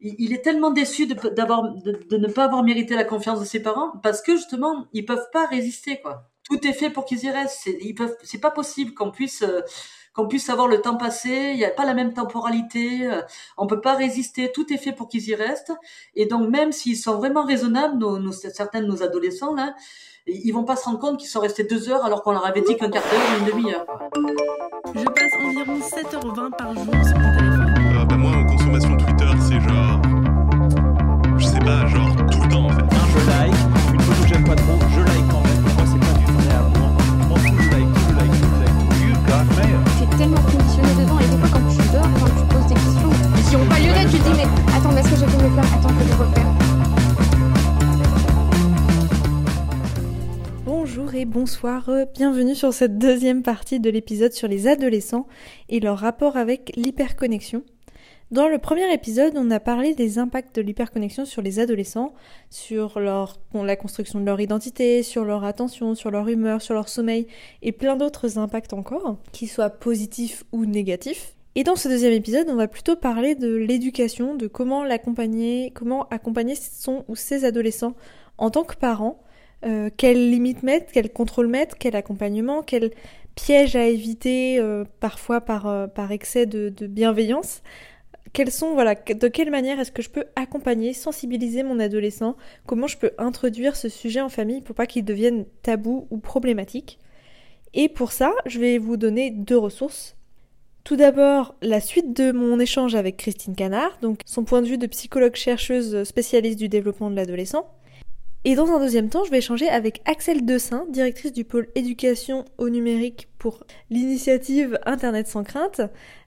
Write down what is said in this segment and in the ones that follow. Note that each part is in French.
il, est tellement déçu de, ne pas avoir mérité la confiance de ses parents parce que justement, ils peuvent pas résister, quoi. Tout est fait pour qu'ils y restent. C'est, pas possible qu'on puisse, euh, qu'on puisse savoir le temps passé. Il n'y a pas la même temporalité. Euh, on peut pas résister. Tout est fait pour qu'ils y restent. Et donc, même s'ils sont vraiment raisonnables, certains de nos adolescents, là, ils vont pas se rendre compte qu'ils sont restés deux heures alors qu'on leur avait dit qu'un quart d'heure ou une demi-heure. Je passe environ 7h20 par jour. Pas, genre tout le temps en fait. Un, je like, une photo que j'aime pas trop, je like quand même. Moi, c'est pas du vrai amour. Moi, je like, je like, je like. You got mail. T'es tellement conditionné dedans et des fois, quand tu dors, quand tu poses des questions qui ont pas lieu d'être, tu te dis, mais attends, mais est-ce que j'ai fait me faire? Attends, que je refaire Bonjour et bonsoir, bienvenue sur cette deuxième partie de l'épisode sur les adolescents et leur rapport avec l'hyperconnexion. Dans le premier épisode, on a parlé des impacts de l'hyperconnexion sur les adolescents, sur la construction de leur identité, sur leur attention, sur leur humeur, sur leur sommeil et plein d'autres impacts encore, qu'ils soient positifs ou négatifs. Et dans ce deuxième épisode, on va plutôt parler de l'éducation, de comment l'accompagner, comment accompagner son ou ses adolescents en tant que parents euh, quelles limites mettre, quel contrôle mettre, quel accompagnement, quel piège à éviter euh, parfois par, euh, par excès de, bienveillance. De quelle manière est-ce que je peux accompagner, sensibiliser mon adolescent? Comment je peux introduire ce sujet en famille pour pas qu'il devienne tabou ou problématique? Et pour ça, je vais vous donner deux ressources. Tout d'abord, la suite de mon échange avec Christine Canard, donc son point de vue de psychologue chercheuse spécialiste du développement de l'adolescent. Et dans un deuxième temps, je vais échanger avec Axel Dessin, directrice du pôle éducation au numérique pour l'initiative Internet sans crainte,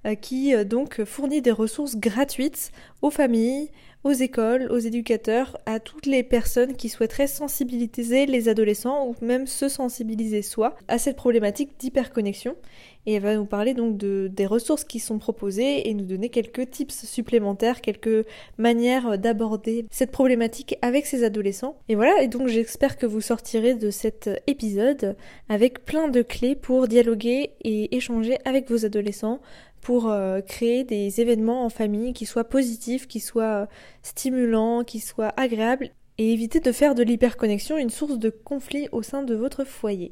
euh, qui euh, donc fournit des ressources gratuites aux familles, aux écoles, aux éducateurs, à toutes les personnes qui souhaiteraient sensibiliser les adolescents ou même se sensibiliser soi à cette problématique d'hyperconnexion et elle va nous parler donc de, des ressources qui sont proposées et nous donner quelques tips supplémentaires, quelques manières d'aborder cette problématique avec ces adolescents. Et voilà, et donc j'espère que vous sortirez de cet épisode avec plein de clés pour dialoguer et échanger avec vos adolescents, pour euh, créer des événements en famille qui soient positifs, qui soient stimulants, qui soient agréables et éviter de faire de l'hyperconnexion une source de conflit au sein de votre foyer.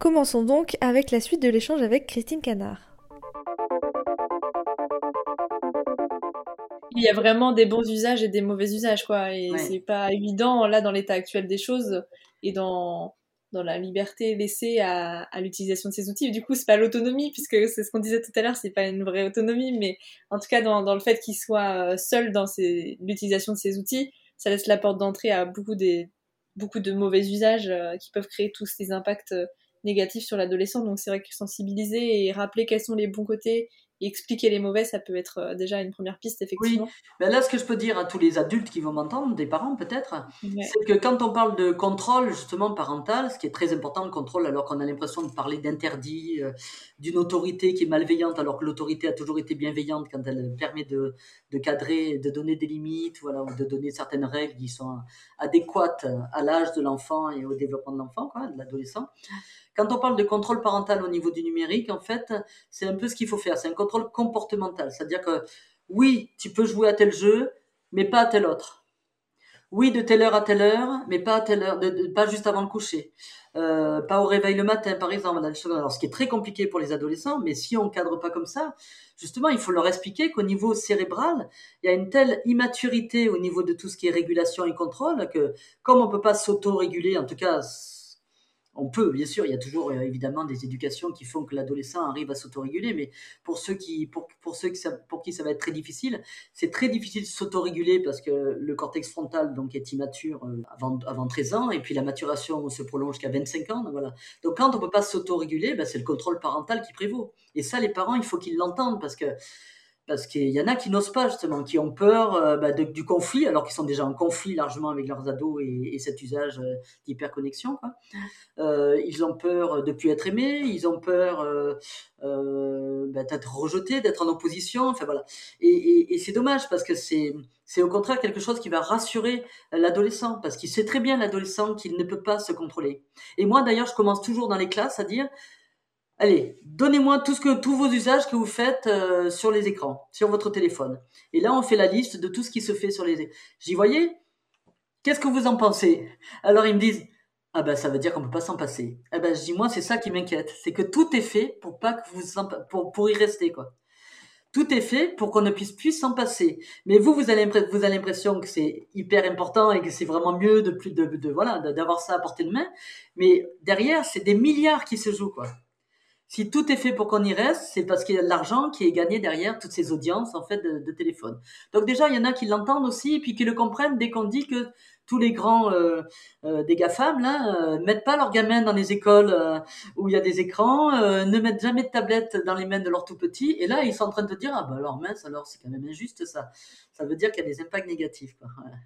Commençons donc avec la suite de l'échange avec Christine Canard. Il y a vraiment des bons usages et des mauvais usages, quoi. Et c'est pas évident, là, dans l'état actuel des choses et dans, dans la liberté laissée à, à l'utilisation de ces outils. Du coup, c'est pas l'autonomie, puisque c'est ce qu'on disait tout à l'heure, c'est pas une vraie autonomie, mais en tout cas, dans, dans le fait qu'il soit euh, seul dans l'utilisation de ces outils, ça laisse la porte d'entrée à beaucoup, des, beaucoup de mauvais usages euh, qui peuvent créer tous ces impacts euh, négatif sur l'adolescent. Donc c'est vrai que sensibiliser et rappeler quels sont les bons côtés et expliquer les mauvais, ça peut être euh, déjà une première piste, effectivement. Oui, ben là, ce que je peux dire à tous les adultes qui vont m'entendre, des parents peut-être, c'est que quand on parle de contrôle, justement, parental, ce qui est très important, le contrôle, alors qu'on a l'impression de parler d'interdit, euh, d'une autorité qui est malveillante, alors que l'autorité a toujours été bienveillante quand elle permet de, de cadrer, de donner des limites, voilà, ou de donner certaines règles qui sont adéquates à l'âge de l'enfant et au développement de l'enfant, quoi, de l'adolescent. Quand on parle de contrôle parental au niveau du numérique, en fait, c'est un peu ce qu'il faut faire. C'est un contrôle comportemental. C'est-à-dire que oui, tu peux jouer à tel jeu, mais pas à tel autre. Oui, de telle heure à telle heure, mais pas à telle heure, pas juste avant le coucher. Euh, pas au réveil le matin, par exemple. Alors, ce qui est très compliqué pour les adolescents, mais si on cadre pas comme ça, justement, il faut leur expliquer qu'au niveau cérébral, il y a une telle immaturité au niveau de tout ce qui est régulation et contrôle que, comme on peut pas s'auto-réguler, en tout cas, on peut, bien sûr, il y a toujours euh, évidemment des éducations qui font que l'adolescent arrive à s'autoréguler, mais pour ceux qui, pour, pour ceux qui, pour qui ça va être très difficile, c'est très difficile de s'autoréguler parce que le cortex frontal donc est immature euh, avant, avant 13 ans et puis la maturation se prolonge jusqu'à 25 ans. Donc quand on peut pas s'autoréguler, ben, c'est le contrôle parental qui prévaut. Et ça, les parents, il faut qu'ils l'entendent parce que parce qu'il y en a qui n'osent pas justement, qui ont peur euh, bah, du conflit, alors qu'ils sont déjà en conflit largement avec leurs ados et, cet usage euh, d'hyperconnexion. Euh, ils ont peur de plus être aimés, ils ont peur bah, d'être rejetés, d'être en opposition. Enfin voilà. Et, et c'est dommage parce que c'est c'est au contraire quelque chose qui va rassurer l'adolescent parce qu'il sait très bien l'adolescent qu'il ne peut pas se contrôler. Et moi d'ailleurs, je commence toujours dans les classes à dire allez, donnez-moi tout ce que, tous vos usages que vous faites euh, sur les écrans, sur votre téléphone. Et là, on fait la liste de tout ce qui se fait sur les. J'y voyais? Qu'est-ce que vous en pensez? Alors ils me disent, ah ben ça veut dire qu'on peut pas s'en passer. Eh ben je dis moi c'est ça qui m'inquiète, c'est que tout est fait pour pas que vous pour pour y rester quoi. Tout est fait pour qu'on ne puisse plus s'en passer. Mais vous, vous avez, vous avez l'impression que c'est hyper important et que c'est vraiment mieux de plus de, de voilà d'avoir ça à portée de main. Mais derrière, c'est des milliards qui se jouent quoi. Si tout est fait pour qu'on y reste, c'est parce qu'il y a de l'argent qui est gagné derrière toutes ces audiences en fait de, téléphone. Donc déjà, il y en a qui l'entendent aussi et puis qui le comprennent dès qu'on dit que tous les grands euh, euh, des GAFAM là euh, mettent pas leurs gamins dans les écoles euh, où il y a des écrans, euh, ne mettent jamais de tablettes dans les mains de leurs tout petits. Et là, ils sont en train de dire ah bah alors mince, alors c'est quand même injuste ça. Ça veut dire qu'il y a des impacts négatifs.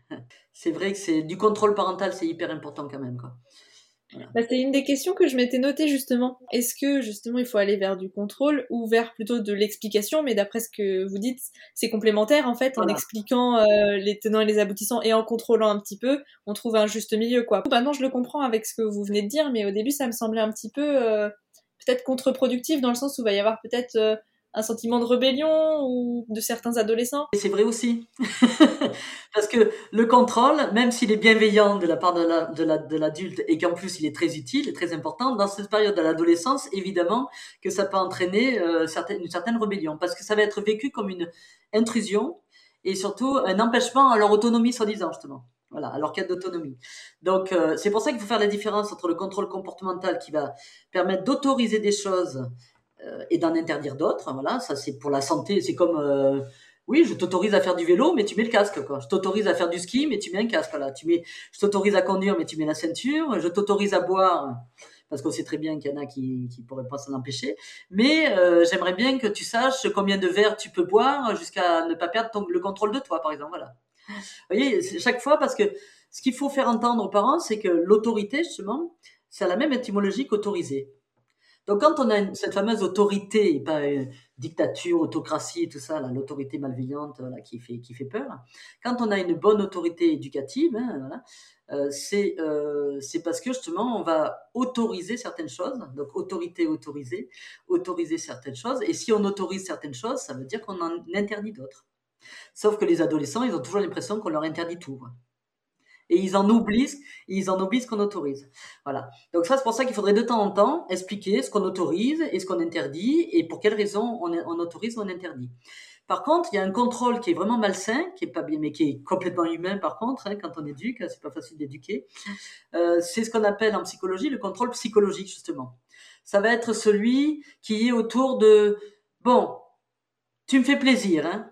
c'est vrai que c'est du contrôle parental, c'est hyper important quand même quoi. Bah, c'est une des questions que je m'étais notée justement. Est-ce que justement il faut aller vers du contrôle ou vers plutôt de l'explication? Mais d'après ce que vous dites, c'est complémentaire en fait. En expliquant euh, les tenants et les aboutissants et en contrôlant un petit peu, on trouve un juste milieu quoi. Maintenant je le comprends avec ce que vous venez de dire, mais au début ça me semblait un petit peu euh, peut-être contre-productif dans le sens où il va y avoir peut-être euh, un sentiment de rébellion ou de certains adolescents. C'est vrai aussi. Parce que le contrôle, même s'il est bienveillant de la part de l'adulte et qu'en plus il est très utile et très important, dans cette période de l'adolescence, évidemment que ça peut entraîner euh, une certaine rébellion. Parce que ça va être vécu comme une intrusion et surtout un empêchement à leur autonomie, soi-disant, justement. Voilà, alors qu'il y d'autonomie. Donc, euh, c'est pour ça qu'il faut faire la différence entre le contrôle comportemental qui va permettre d'autoriser des choses et d'en interdire d'autres. Voilà, ça c'est pour la santé. C'est comme, euh, oui, je t'autorise à faire du vélo, mais tu mets le casque. Quoi. Je t'autorise à faire du ski, mais tu mets un casque. Voilà, tu mets, je t'autorise à conduire, mais tu mets la ceinture. Je t'autorise à boire, parce qu'on sait très bien qu'il y en a qui qui pourraient pas s'en empêcher. Mais euh, j'aimerais bien que tu saches combien de verres tu peux boire jusqu'à ne pas perdre le contrôle de toi, par exemple. Voilà. Vous voyez, chaque fois, parce que ce qu'il faut faire entendre aux parents, c'est que l'autorité, justement, c'est la même étymologie qu'autoriser. Donc quand on a cette fameuse autorité, pas une dictature, autocratie, tout ça, l'autorité malveillante qui, fait, peur, quand on a une bonne autorité éducative, hein, voilà, euh, c'est euh, parce que justement on va autoriser certaines choses, donc autorité autorisée, autoriser certaines choses, et si on autorise certaines choses, ça veut dire qu'on en interdit d'autres. Sauf que les adolescents, ils ont toujours l'impression qu'on leur interdit tout et ils en oublient, en ce qu'on autorise. Voilà. Donc ça, c'est pour ça qu'il faudrait de temps en temps expliquer ce qu'on autorise et ce qu'on interdit et pour quelles raisons on, autorise ou on interdit. Par contre, il y a un contrôle qui est vraiment malsain, qui est pas bien, mais qui est complètement humain. Par contre, hein, quand on éduque, c'est pas facile d'éduquer. Euh, c'est ce qu'on appelle en psychologie le contrôle psychologique justement. Ça va être celui qui est autour de bon, tu me fais plaisir, hein.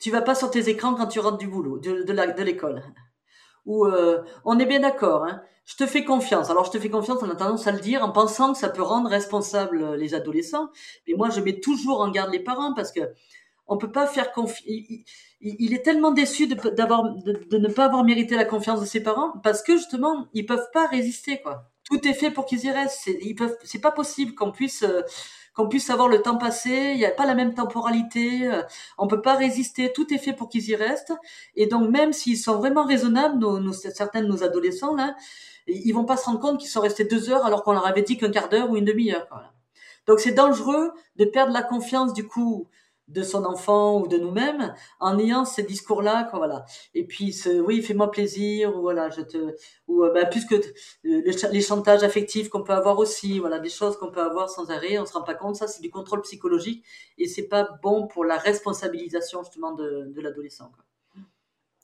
Tu vas pas sur tes écrans quand tu rentres du boulot, de l'école où euh, on est bien d'accord, hein, je te fais confiance. Alors je te fais confiance, on a tendance à le dire en pensant que ça peut rendre responsable euh, les adolescents. Mais moi, je mets toujours en garde les parents parce que on peut pas faire confiance. Il, est tellement déçu de, d'avoir, de, ne pas avoir mérité la confiance de ses parents parce que justement, ils peuvent pas résister quoi. Tout est fait pour qu'ils y restent. C'est, ils peuvent, c'est pas possible qu'on puisse euh, qu'on puisse savoir le temps passé, il n'y a pas la même temporalité, euh, on peut pas résister, tout est fait pour qu'ils y restent. Et donc même s'ils sont vraiment raisonnables, nos, certains de nos adolescents là, ils vont pas se rendre compte qu'ils sont restés deux heures alors qu'on leur avait dit qu'un quart d'heure ou une demi-heure. Donc c'est dangereux de perdre la confiance du coup de son enfant ou de nous-mêmes en ayant ces discours-là, quoi, voilà. Et puis, ce, oui, fais-moi plaisir, ou voilà, je te, ou bah, plus que les chantages affectifs qu'on peut avoir aussi, voilà, des choses qu'on peut avoir sans arrêt, on se rend pas compte, ça, c'est du contrôle psychologique et c'est pas bon pour la responsabilisation justement de, de l'adolescent.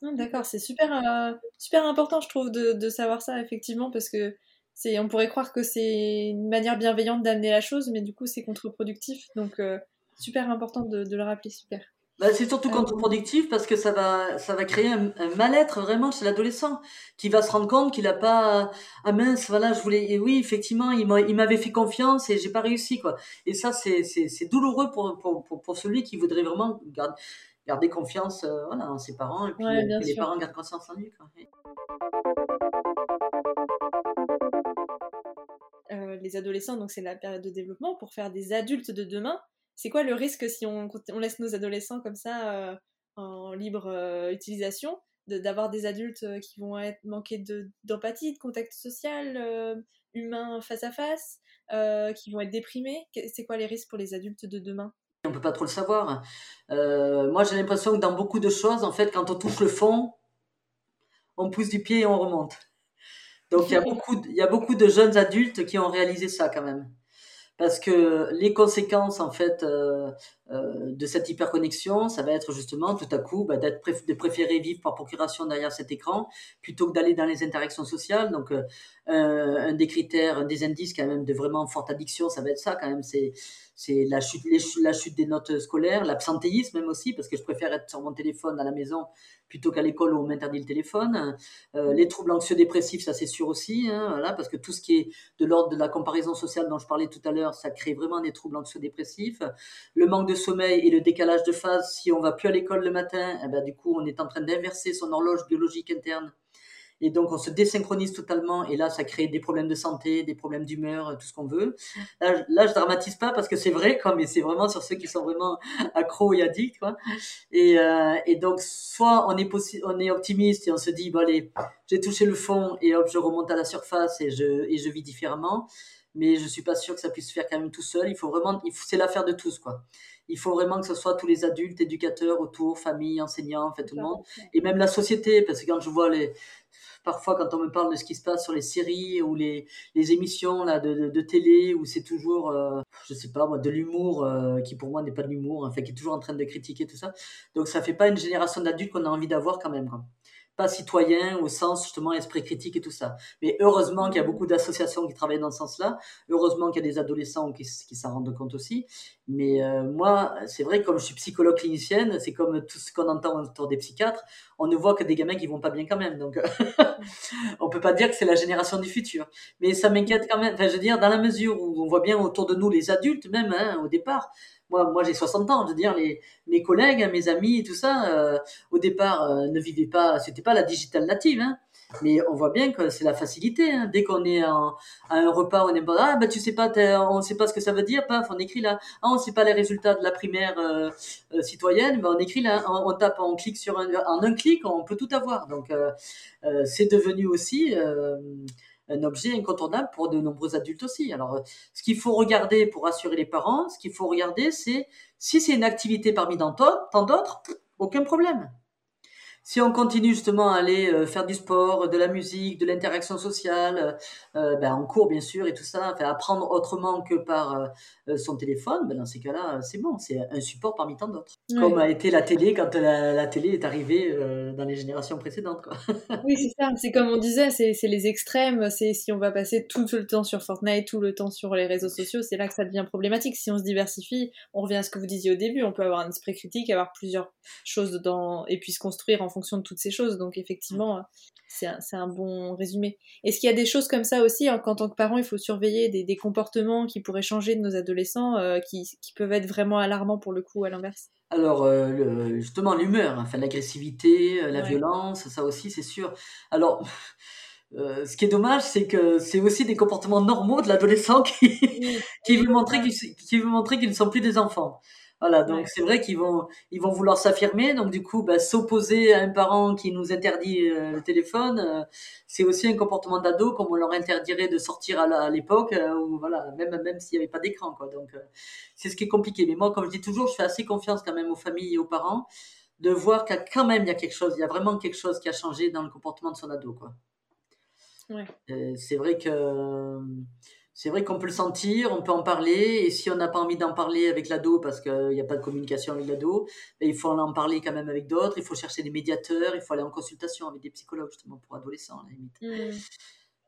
Ah, d'accord, c'est super, euh, super important, je trouve, de, de savoir ça effectivement, parce que c'est, on pourrait croire que c'est une manière bienveillante d'amener la chose, mais du coup, c'est contre-productif. Donc, euh, super important de, le rappeler, super. Bah, c'est surtout euh, contre-productif parce que ça va, ça va créer un, mal-être vraiment chez l'adolescent qui va se rendre compte qu'il n'a pas, ah mince, voilà, je voulais, et oui, effectivement, il m'avait fait confiance et j'ai pas réussi, quoi. Et ça, c'est, douloureux pour, pour, pour, celui qui voudrait vraiment garder, garder confiance euh, voilà, en ses parents et puis que les parents gardent confiance en lui, quoi. Euh, les adolescents, donc c'est la période de développement pour faire des adultes de demain c'est quoi le risque si on, on, laisse nos adolescents comme ça euh, en libre euh, utilisation d'avoir des adultes euh, qui vont être manqués d'empathie, de, contact social humain face à face, qui vont être déprimés? C'est quoi les risques pour les adultes de demain? On peut pas trop le savoir. moi, j'ai l'impression que dans beaucoup de choses, en fait, quand on touche le fond, on pousse du pied et on remonte. Donc il y a beaucoup, il y a beaucoup de jeunes adultes qui ont réalisé ça quand même parce que les conséquences en fait euh, euh, de cette hyperconnexion, ça va être justement tout à coup bah, d'être de préférer vivre par procuration derrière cet écran plutôt que d'aller dans les interactions sociales. Donc euh, un des critères, un des indices quand même de vraiment forte addiction, ça va être ça quand même, c'est c'est la chute, la chute des notes scolaires, l'absentéisme même aussi, parce que je préfère être sur mon téléphone à la maison plutôt qu'à l'école où on m'interdit le téléphone. Euh, les troubles anxieux-dépressifs, ça c'est sûr aussi, hein, parce que tout ce qui est de l'ordre de la comparaison sociale dont je parlais tout à l'heure, ça crée vraiment des troubles anxieux-dépressifs. Le manque sommeil et le décalage de phase, si on va plus à l'école le matin, eh ben, du coup on est en train d'inverser son horloge biologique interne et donc, on se désynchronise totalement. Et là, ça crée des problèmes de santé, des problèmes d'humeur, tout ce qu'on veut. Là, là, je dramatise pas parce que c'est vrai, quoi, mais c'est vraiment sur ceux qui sont vraiment accros et addicts, quoi. Et, euh, et donc, soit on est, on est optimiste et on se dit, bon, allez, j'ai touché le fond et hop, je remonte à la surface et je, et je vis différemment. Mais je suis pas sûr que ça puisse se faire quand même tout seul. Il faut vraiment, c'est l'affaire de tous, quoi il faut vraiment que ce soit tous les adultes, éducateurs autour, famille, enseignants, en fait, tout le monde. Et même la société, parce que quand je vois les, parfois quand on me parle de ce qui se passe sur les séries ou les, les émissions là de, de, télé où c'est toujours euh, je sais pas moi de l'humour euh, qui pour moi n'est pas de l'humour enfin qui est toujours en train de critiquer tout ça. Donc ça fait pas une génération d'adultes qu'on a envie d'avoir quand même quoi citoyen au sens justement esprit critique et tout ça. Mais heureusement qu'il y a beaucoup d'associations qui travaillent dans ce sens-là. Heureusement qu'il y a des adolescents qui, s'en rendent compte aussi. Mais euh, moi, c'est vrai, comme je suis psychologue clinicienne, c'est comme tout ce qu'on entend autour des psychiatres. On ne voit que des gamins qui vont pas bien quand même. Donc, on peut pas dire que c'est la génération du futur. Mais ça m'inquiète quand même. Enfin, je veux dire, dans la mesure où on voit bien autour de nous les adultes, même hein, au départ, moi, moi j'ai 60 ans, je veux dire, les, mes collègues, mes amis et tout ça, euh, au départ, euh, ne vivaient pas, c'était pas la digital native, hein, mais on voit bien que c'est la facilité. Hein. Dès qu'on est à un repas, on est pas, ah, bah, tu sais pas, on sait pas ce que ça veut dire, paf, on écrit là, ah, on sait pas les résultats de la primaire euh, citoyenne, bah, on écrit là, on, tape, on clique sur un, en un clic, on peut tout avoir. Donc, c'est devenu aussi, un objet incontournable pour de nombreux adultes aussi. Alors, ce qu'il faut regarder pour rassurer les parents, ce qu'il faut regarder, c'est si c'est une activité parmi tant d'autres, aucun problème si on continue justement à aller euh, faire du sport, de la musique, de l'interaction sociale, euh, ben, en cours bien sûr et tout ça, enfin, apprendre autrement que par euh, son téléphone, ben, dans ces cas-là, c'est bon, c'est un support parmi tant d'autres. Comme a été la télé quand la, télé est arrivée dans les générations précédentes. Quoi. oui, c'est ça, c'est comme on disait, c'est les extrêmes, c'est si on va passer tout le temps sur Fortnite, tout le temps sur les réseaux sociaux, c'est là que ça devient problématique. Si on se diversifie, on revient à ce que vous disiez au début, on peut avoir un esprit critique, avoir plusieurs choses dedans et puis se construire en fonction de toutes ces choses. Donc effectivement, c'est un, bon résumé. Est-ce qu'il y a des choses comme ça aussi, hein, qu'en tant que parent, il faut surveiller des, comportements qui pourraient changer de nos adolescents, euh, qui, peuvent être vraiment alarmants pour le coup, à l'inverse? Alors, euh, justement, l'humeur, enfin, l'agressivité, euh, la violence, ça aussi, c'est sûr. Alors, ce qui est dommage, c'est que c'est aussi des comportements normaux de l'adolescent qui, qui veut montrer qu'ils veut montrer qu'ils ne sont plus des enfants. Voilà, donc c'est vrai qu'ils vont, ils vont vouloir s'affirmer. Donc du coup, bah, s'opposer à un parent qui nous interdit euh, le téléphone, euh, c'est aussi un comportement d'ado comme on leur interdirait de sortir à l'époque, euh, voilà, même même s'il n'y avait pas d'écran, quoi. Donc c'est ce qui est compliqué. Mais moi, comme je dis toujours, je fais assez confiance quand même aux familles et aux parents de voir qu'il y a quand même il y a quelque chose, il y a vraiment quelque chose qui a changé dans le comportement de son ado, quoi. Ouais. c'est vrai que c'est vrai qu'on peut le sentir, on peut en parler, et si on n'a pas envie d'en parler avec l'ado parce qu'il n'y a pas de communication avec l'ado, ben, il faut en parler quand même avec d'autres, il faut chercher des médiateurs, il faut aller en consultation avec des psychologues justement pour adolescents à la limite. Mmh.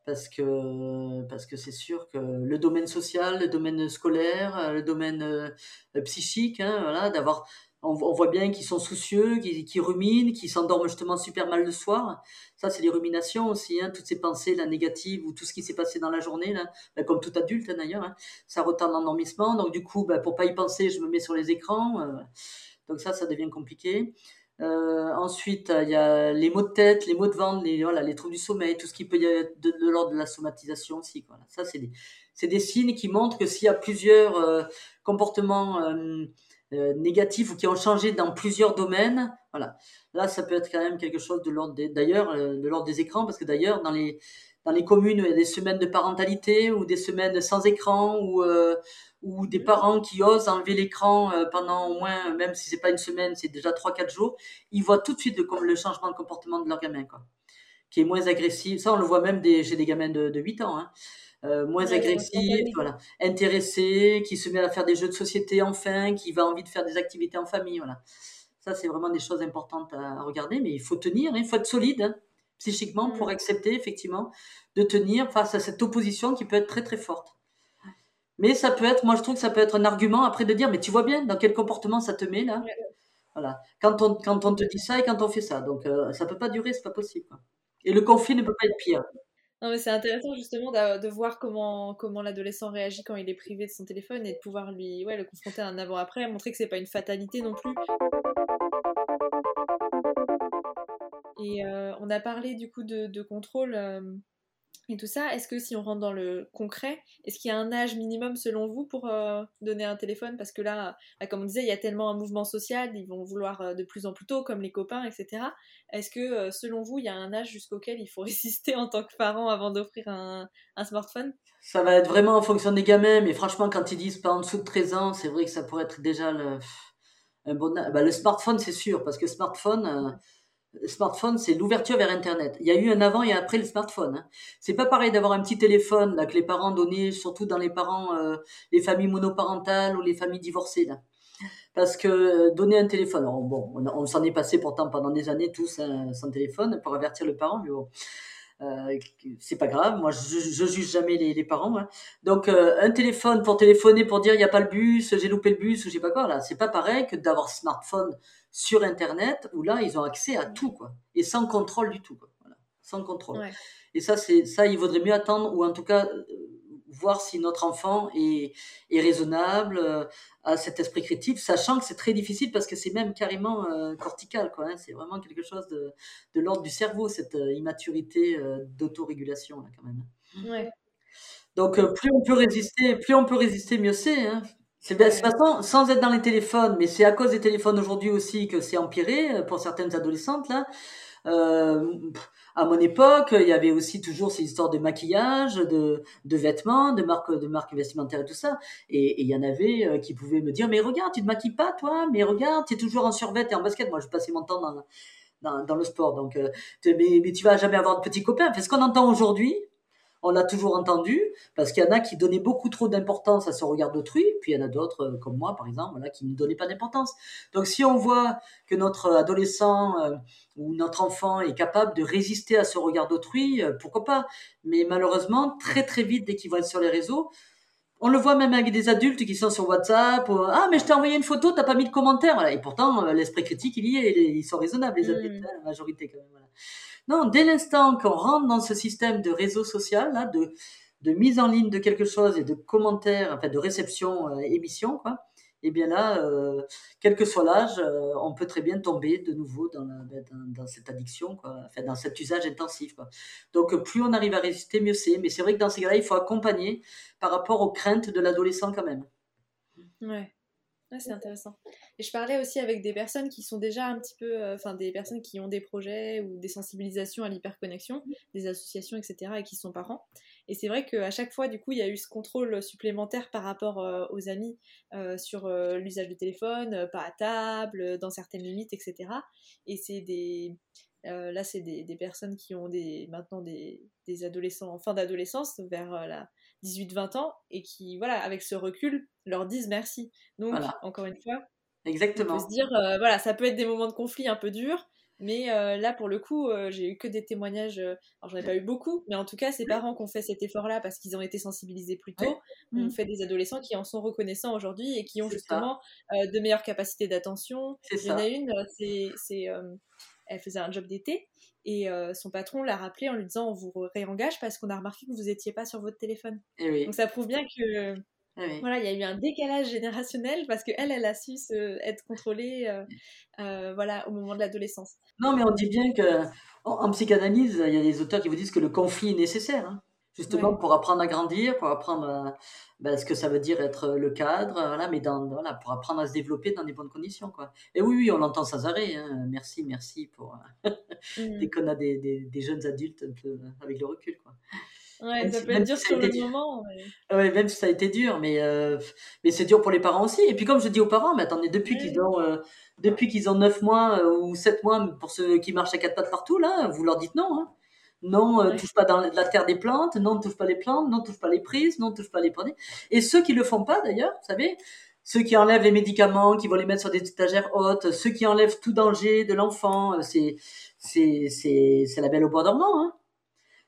Parce que parce que c'est sûr que le domaine social, le domaine scolaire, le domaine euh, psychique, hein, voilà, d'avoir on, voit bien qu'ils sont soucieux, qu'ils ruminent, qu'ils s'endorment justement super mal le soir. Ça, c'est les ruminations aussi, hein, toutes ces pensées là, négatives ou tout ce qui s'est passé dans la journée, là, ben, comme tout adulte hein, d'ailleurs. Hein, ça retarde l'endormissement. Donc du coup, ben, pour pas y penser, je me mets sur les écrans. Euh, donc ça, ça devient compliqué. Euh, ensuite, il y a les maux de tête, les maux de ventre, les, voilà, les troubles du sommeil, tout ce qui peut y avoir de, l'ordre de la somatisation aussi. Ça, c'est des, signes qui montrent que s'il y a plusieurs euh, comportements négatifs ou qui ont changé dans plusieurs domaines. Voilà. Là, ça peut être quand même quelque chose de l'ordre des, d'ailleurs, de l'ordre des écrans, parce que d'ailleurs, dans les, dans les communes, il y a des semaines de parentalité ou des semaines sans écran ou, ou des parents qui osent enlever l'écran pendant au moins, même si c'est pas une semaine, c'est déjà 3-4 jours, ils voient tout de suite le, le changement de comportement de leur gamin, quoi qui est moins agressif. Ça, on le voit même des, chez des gamins de, de 8 ans. Hein. Euh, moins agressif, voilà, intéressé, qui se met à faire des jeux de société enfin, qui va envie de faire des activités en famille, voilà. Ça, c'est vraiment des choses importantes à, regarder, mais il faut tenir, hein, il faut être solide hein, psychiquement pour mm. accepter effectivement de tenir face à cette opposition qui peut être très très forte. Mais ça peut être, moi je trouve que ça peut être un argument après de dire, mais tu vois bien dans quel comportement ça te met là. Voilà. Quand on, quand on te dit ça et quand on fait ça. Donc euh, ça peut pas durer, c'est pas possible. Et le conflit ne peut pas être pire. Non, mais c'est intéressant justement de, voir comment, l'adolescent réagit quand il est privé de son téléphone et de pouvoir lui ouais, le confronter à un avant-après, montrer que c'est pas une fatalité non plus. Et euh, on a parlé du coup de, de contrôle. Euh, tout ça, est-ce que si on rentre dans le concret, est-ce qu'il y a un âge minimum selon vous pour euh, donner un téléphone? Parce que là, bah, comme on disait, il y a tellement un mouvement social, ils vont vouloir euh, de plus en plus tôt, comme les copains, etc. Est-ce que euh, selon vous, il y a un âge jusqu'auquel il faut résister en tant que parent avant d'offrir un, smartphone? Ça va être vraiment en fonction des gamins, mais franchement, quand ils disent pas en dessous de 13 ans, c'est vrai que ça pourrait être déjà le, un bon... Bah, le smartphone, c'est sûr, parce que smartphone smartphone, c'est l'ouverture vers Internet. Il y a eu un avant et après le smartphone. Hein. C'est pas pareil d'avoir un petit téléphone là que les parents donnaient, surtout dans les parents, euh, les familles monoparentales ou les familles divorcées. Parce que euh, donner un téléphone, bon, on, s'en est passé pourtant pendant des années tous hein, sans téléphone pour avertir le parent, mais bon. Euh, c'est pas grave, moi je, je juge jamais les, les parents. Hein. Donc euh, un téléphone pour téléphoner pour dire il y a pas le bus, j'ai loupé le bus ou je sais pas quoi là, c'est pas pareil que d'avoir smartphone sur internet où là ils ont accès à tout quoi et sans contrôle du tout quoi. Voilà, sans contrôle. Et ça c'est ça il vaudrait mieux attendre ou en tout cas euh, voir si notre enfant est, est raisonnable, euh, a cet esprit critique, sachant que c'est très difficile parce que c'est même carrément euh, cortical, quoi. Hein. c'est vraiment quelque chose de, de l'ordre du cerveau, cette euh, immaturité d'autorégulation, là, quand même. Ouais. Donc, plus on peut résister, plus on peut résister, mieux c'est. Hein. C'est de toute façon, sans être dans les téléphones, mais c'est à cause des téléphones aujourd'hui aussi que c'est empiré pour certaines adolescentes, là. Euh, à mon époque, il y avait aussi toujours ces histoires de maquillage, de, de vêtements, de marques, de marques vestimentaires et tout ça. Et, il y en avait euh, qui pouvaient me dire, mais regarde, tu te maquilles pas, toi, mais regarde, tu es toujours en survêt et en basket. Moi, je passais mon temps dans, dans, dans le sport. Donc, euh, mais, mais, tu vas jamais avoir de petits copains. Fait ce qu'on entend aujourd'hui, on a toujours entendu, parce qu'il y en a qui donnaient beaucoup trop d'importance à ce regard d'autrui, puis il y en a d'autres, euh, comme moi par exemple, qui ne donnaient pas d'importance. Donc si on voit que notre adolescent euh, ou notre enfant est capable de résister à ce regard d'autrui, euh, pourquoi pas? Mais malheureusement, très très vite, dès qu'ils vont être sur les réseaux, on le voit même avec des adultes qui sont sur WhatsApp. ah, mais je t'ai envoyé une photo, t'as pas mis de commentaire. Et pourtant, l'esprit critique, il y est, ils sont raisonnables, les adultes, hein, la majorité quand même. Voilà. Non, dès l'instant qu'on rentre dans ce système de réseau social, là, de, de mise en ligne de quelque chose et de commentaires, enfin de réception, euh, émission, quoi, et eh bien là, euh, quel que soit l'âge, euh, on peut très bien tomber de nouveau dans, ben, cette addiction, enfin, dans cet usage intensif. Donc plus on arrive à résister, mieux c'est. Mais c'est vrai que dans ces cas-là, il faut accompagner par rapport aux craintes de l'adolescent quand même. Ouais c'est intéressant. Et je parlais aussi avec des personnes qui sont déjà un petit peu, euh, enfin des personnes qui ont des projets ou des sensibilisations à l'hyperconnexion, des associations, etc., et qui sont parents. Et c'est vrai qu'à chaque fois, du coup, il y a eu ce contrôle supplémentaire par rapport euh, aux amis euh, sur l'usage du téléphone, pas à table, dans certaines limites, etc. Et c'est des, là, c'est des, des, personnes qui ont des, maintenant des, des adolescents en fin d'adolescence, vers la 18-20 ans, et qui, voilà, avec ce recul, leur disent merci. Donc, encore une fois, Exactement. on peut se dire, euh, voilà, ça peut être des moments de conflit un peu durs, mais euh, là, pour le coup, euh, j'ai eu que des témoignages. alors, j'en ai pas eu beaucoup, mais en tout cas, ces parents qui ont fait cet effort-là parce qu'ils ont été sensibilisés plus tôt, ont mmh. fait des adolescents qui en sont reconnaissants aujourd'hui et qui ont justement de meilleures capacités d'attention. Il y en a une, c'est. elle faisait un job d'été et son patron l'a rappelé en lui disant on vous réengage parce qu'on a remarqué que vous n'étiez pas sur votre téléphone. Eh Donc ça prouve bien que ah voilà, il y a eu un décalage générationnel parce qu'elle, elle a su être contrôlée euh, euh, voilà, au moment de l'adolescence. Non, mais on dit bien que en, psychanalyse, il y a des auteurs qui vous disent que le conflit est nécessaire. Hein. justement pour apprendre à grandir, pour apprendre ben, ce que ça veut dire être le cadre, voilà, mais dans, voilà, pour apprendre à se développer dans des bonnes conditions. Quoi. Et oui, oui, on l'entend sans arrêt. Hein. Merci, merci pour mmh. dès qu'on a des, des, des, jeunes adultes un peu avec le recul. Quoi. Ouais, ça peut être dur sur le moment. Ouais. même si ça a été dur, mais, euh, mais c'est dur pour les parents aussi. Et puis comme je dis aux parents, mais attendez, depuis qu'ils ont, euh, depuis qu'ils ont 9 mois euh, ou 7 mois, pour ceux qui marchent à quatre pattes partout, là, vous leur dites non. Hein. Non, ne touche pas dans la terre des plantes, non, ne touche pas les plantes, non, ne touche pas les prises, non, ne touche pas les produits. Et ceux qui le font pas, d'ailleurs, vous savez, ceux qui enlèvent les médicaments, qui vont les mettre sur des étagères hautes, ceux qui enlèvent tout danger de l'enfant, c'est, c'est, c'est, c'est la belle au bois dormant, hein.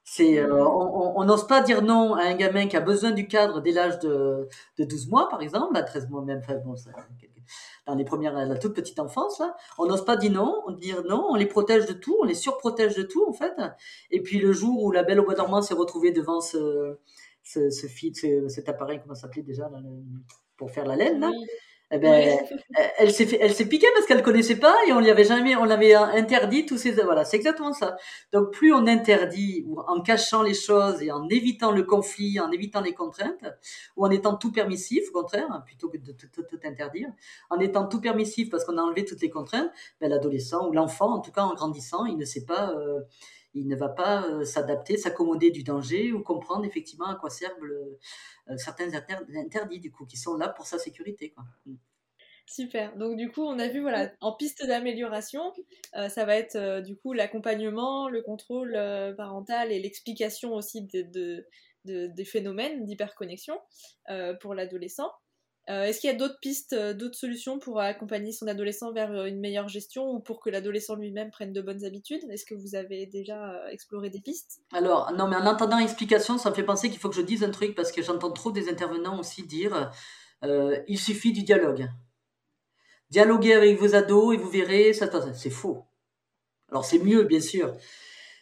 C'est, euh, on n'ose pas dire non à un gamin qui a besoin du cadre dès l'âge de, de 12 mois, par exemple, à 13 mois même, ça, dans les premières, la toute petite enfance, là. On n'ose pas dire non, on dire non, on les protège de tout, on les surprotège de tout, en fait. Et puis, le jour où la belle au bois dormant s'est retrouvée devant ce, ce, ce, cet appareil, comment s'appelait déjà, pour faire la laine, là eh ben, elle s'est elle s'est piquée parce qu'elle connaissait pas et on lui avait jamais, on l'avait interdit tous ces, voilà, c'est exactement ça. Donc plus on interdit ou en cachant les choses et en évitant le conflit, en évitant les contraintes, ou en étant tout permissif, au contraire, plutôt que de tout, interdire, en étant tout permissif parce qu'on a enlevé toutes les contraintes, ben, l'adolescent ou l'enfant, en tout cas en grandissant, il ne sait pas. Euh, il ne va pas euh, s'adapter, s'accommoder du danger ou comprendre effectivement à quoi servent euh, certains interdits du coup qui sont là pour sa sécurité. Quoi. Mm. Super. Donc du coup, on a vu voilà en piste d'amélioration, euh, ça va être du coup l'accompagnement, le contrôle parental et l'explication aussi de, des phénomènes d'hyperconnexion pour l'adolescent. Euh, est-ce qu'il y a d'autres pistes, euh, d'autres solutions pour accompagner son adolescent vers euh, une meilleure gestion ou pour que l'adolescent lui-même prenne de bonnes habitudes? Est-ce que vous avez déjà exploré des pistes? Alors, non, mais en entendant explication, ça me fait penser qu'il faut que je dise un truc parce que j'entends trop des intervenants aussi dire il suffit du dialogue. Dialoguez avec vos ados et vous verrez, c'est faux. Alors, c'est mieux, bien sûr.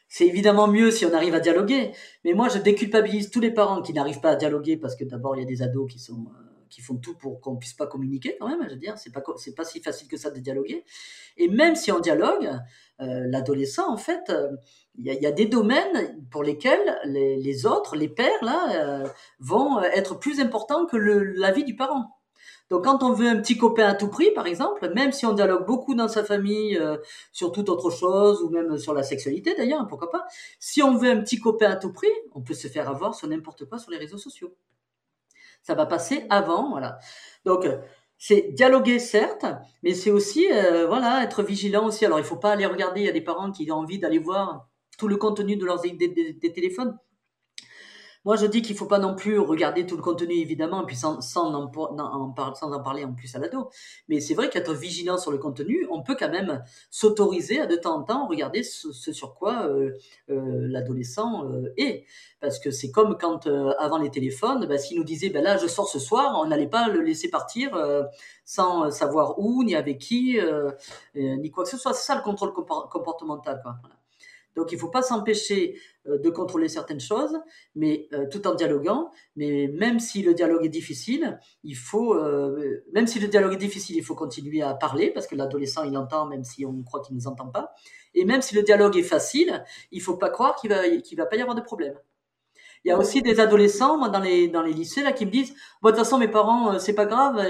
C'est évidemment mieux si on arrive à dialoguer. Mais moi, je déculpabilise tous les parents qui n'arrivent pas à dialoguer parce que d'abord, il y a des ados qui sont qui font tout pour qu'on puisse pas communiquer quand même. Je veux dire, c'est pas c'est pas si facile que ça de dialoguer. Et même si on dialogue, euh, l'adolescent, en fait, euh, il y, a des domaines pour lesquels les, autres, les pères là, euh, vont être plus importants que la vie du parent. Donc quand on veut un petit copain à tout prix, par exemple, même si on dialogue beaucoup dans sa famille sur toute autre chose, ou même sur la sexualité d'ailleurs, pourquoi pas, si on veut un petit copain à tout prix, on peut se faire avoir sur n'importe quoi sur les réseaux sociaux ça va passer avant, voilà. Donc c'est dialoguer certes, mais c'est aussi euh, voilà être vigilant aussi. Alors il faut pas aller regarder. Il y a des parents qui ont envie d'aller voir tout le contenu de leurs des téléphones. Moi, je dis qu'il faut pas non plus regarder tout le contenu, évidemment, puis sans, sans, en, sans en parler en plus à l'ado. Mais c'est vrai qu'être vigilant sur le contenu, on peut quand même s'autoriser à de temps en temps regarder ce, sur quoi euh, euh, l'adolescent euh, est. Parce que c'est comme quand, avant les téléphones, bah, s'il nous disait, ben là, je sors ce soir, on n'allait pas le laisser partir sans savoir où, ni avec qui, ni quoi que ce soit. C'est ça le contrôle comportemental. Quoi. Donc il ne faut pas s'empêcher euh, de contrôler certaines choses, mais euh, tout en dialoguant. Mais même si le dialogue est difficile, il faut, euh, même si le dialogue est difficile, il faut continuer à parler parce que l'adolescent il entend même si on croit qu'il ne nous entend pas. Et même si le dialogue est facile, il ne faut pas croire qu'il va, qu'il va pas y avoir de problème. Il y a aussi des adolescents, moi, dans les, lycées, là, qui me disent, bon, de toute façon, mes parents, c'est pas grave,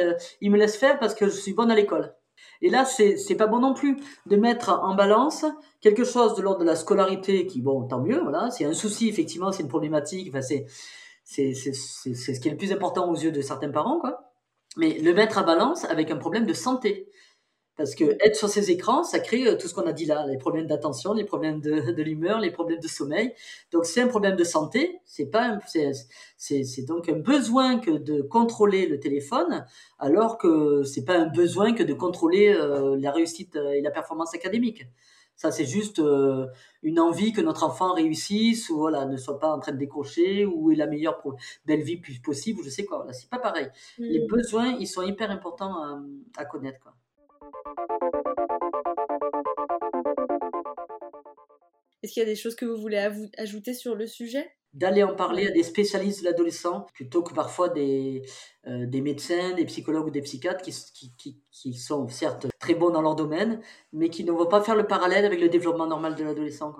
ils me laissent faire parce que je suis bonne à l'école. Et là, c'est pas bon non plus de mettre en balance quelque chose de l'ordre de la scolarité qui, bon, tant mieux, voilà. C'est un souci, effectivement, c'est une problématique. Enfin, c'est ce qui est le plus important aux yeux de certains parents, quoi. Mais le mettre à balance avec un problème de santé. Parce que être sur ces écrans, ça crée euh, tout ce qu'on a dit là, les problèmes d'attention, les problèmes de, de l'humeur, les problèmes de sommeil. Donc c'est un problème de santé. C'est pas, c'est donc un besoin que de contrôler le téléphone, alors que c'est pas un besoin que de contrôler euh, la réussite euh, et la performance académique. Ça, c'est juste une envie que notre enfant réussisse ou voilà, ne soit pas en train de décrocher ou ait la meilleure belle vie possible ou je sais quoi. Là, c'est pas pareil. Les mmh. besoins, ils sont hyper importants à, à connaître. Quoi. Est-ce qu'il y a des choses que vous voulez ajouter sur le sujet? D'aller en parler à des spécialistes de l'adolescent plutôt que parfois des, euh, des médecins, des psychologues ou des psychiatres qui, qui, qui, sont certes très bons dans leur domaine, mais qui ne vont pas faire le parallèle avec le développement normal de l'adolescent.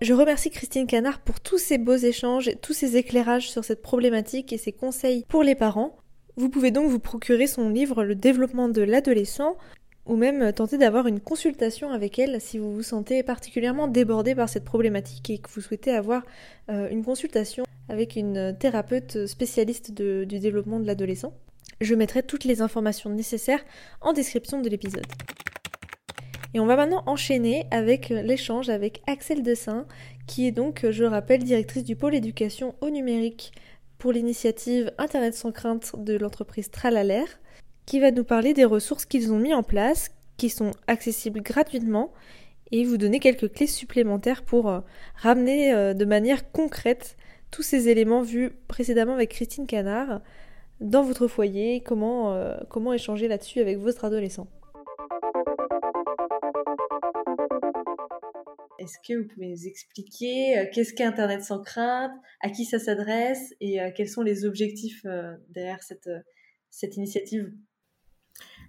Je remercie Christine Canard pour tous ces beaux échanges, tous ces éclairages sur cette problématique et ses conseils pour les parents. Vous pouvez donc vous procurer son livre Le développement de l'adolescent ou même tenter d'avoir une consultation avec elle si vous vous sentez particulièrement débordé par cette problématique et que vous souhaitez avoir euh, une consultation avec une thérapeute spécialiste du développement de l'adolescent. Je mettrai toutes les informations nécessaires en description de l'épisode. Et on va maintenant enchaîner avec l'échange avec Axel Dessin, qui est donc, je rappelle, directrice du pôle éducation au numérique pour l'initiative Internet sans crainte de l'entreprise Tralalaire, qui va nous parler des ressources qu'ils ont mis en place, qui sont accessibles gratuitement, et vous donner quelques clés supplémentaires pour euh, ramener euh, de manière concrète tous ces éléments vus précédemment avec Christine Canard dans votre foyer, comment, euh, comment échanger là-dessus avec votre adolescent? Est-ce que vous pouvez nous expliquer euh, qu'est-ce qu'est Internet sans crainte, à qui ça s'adresse et euh, quels sont les objectifs euh, derrière cette, cette initiative?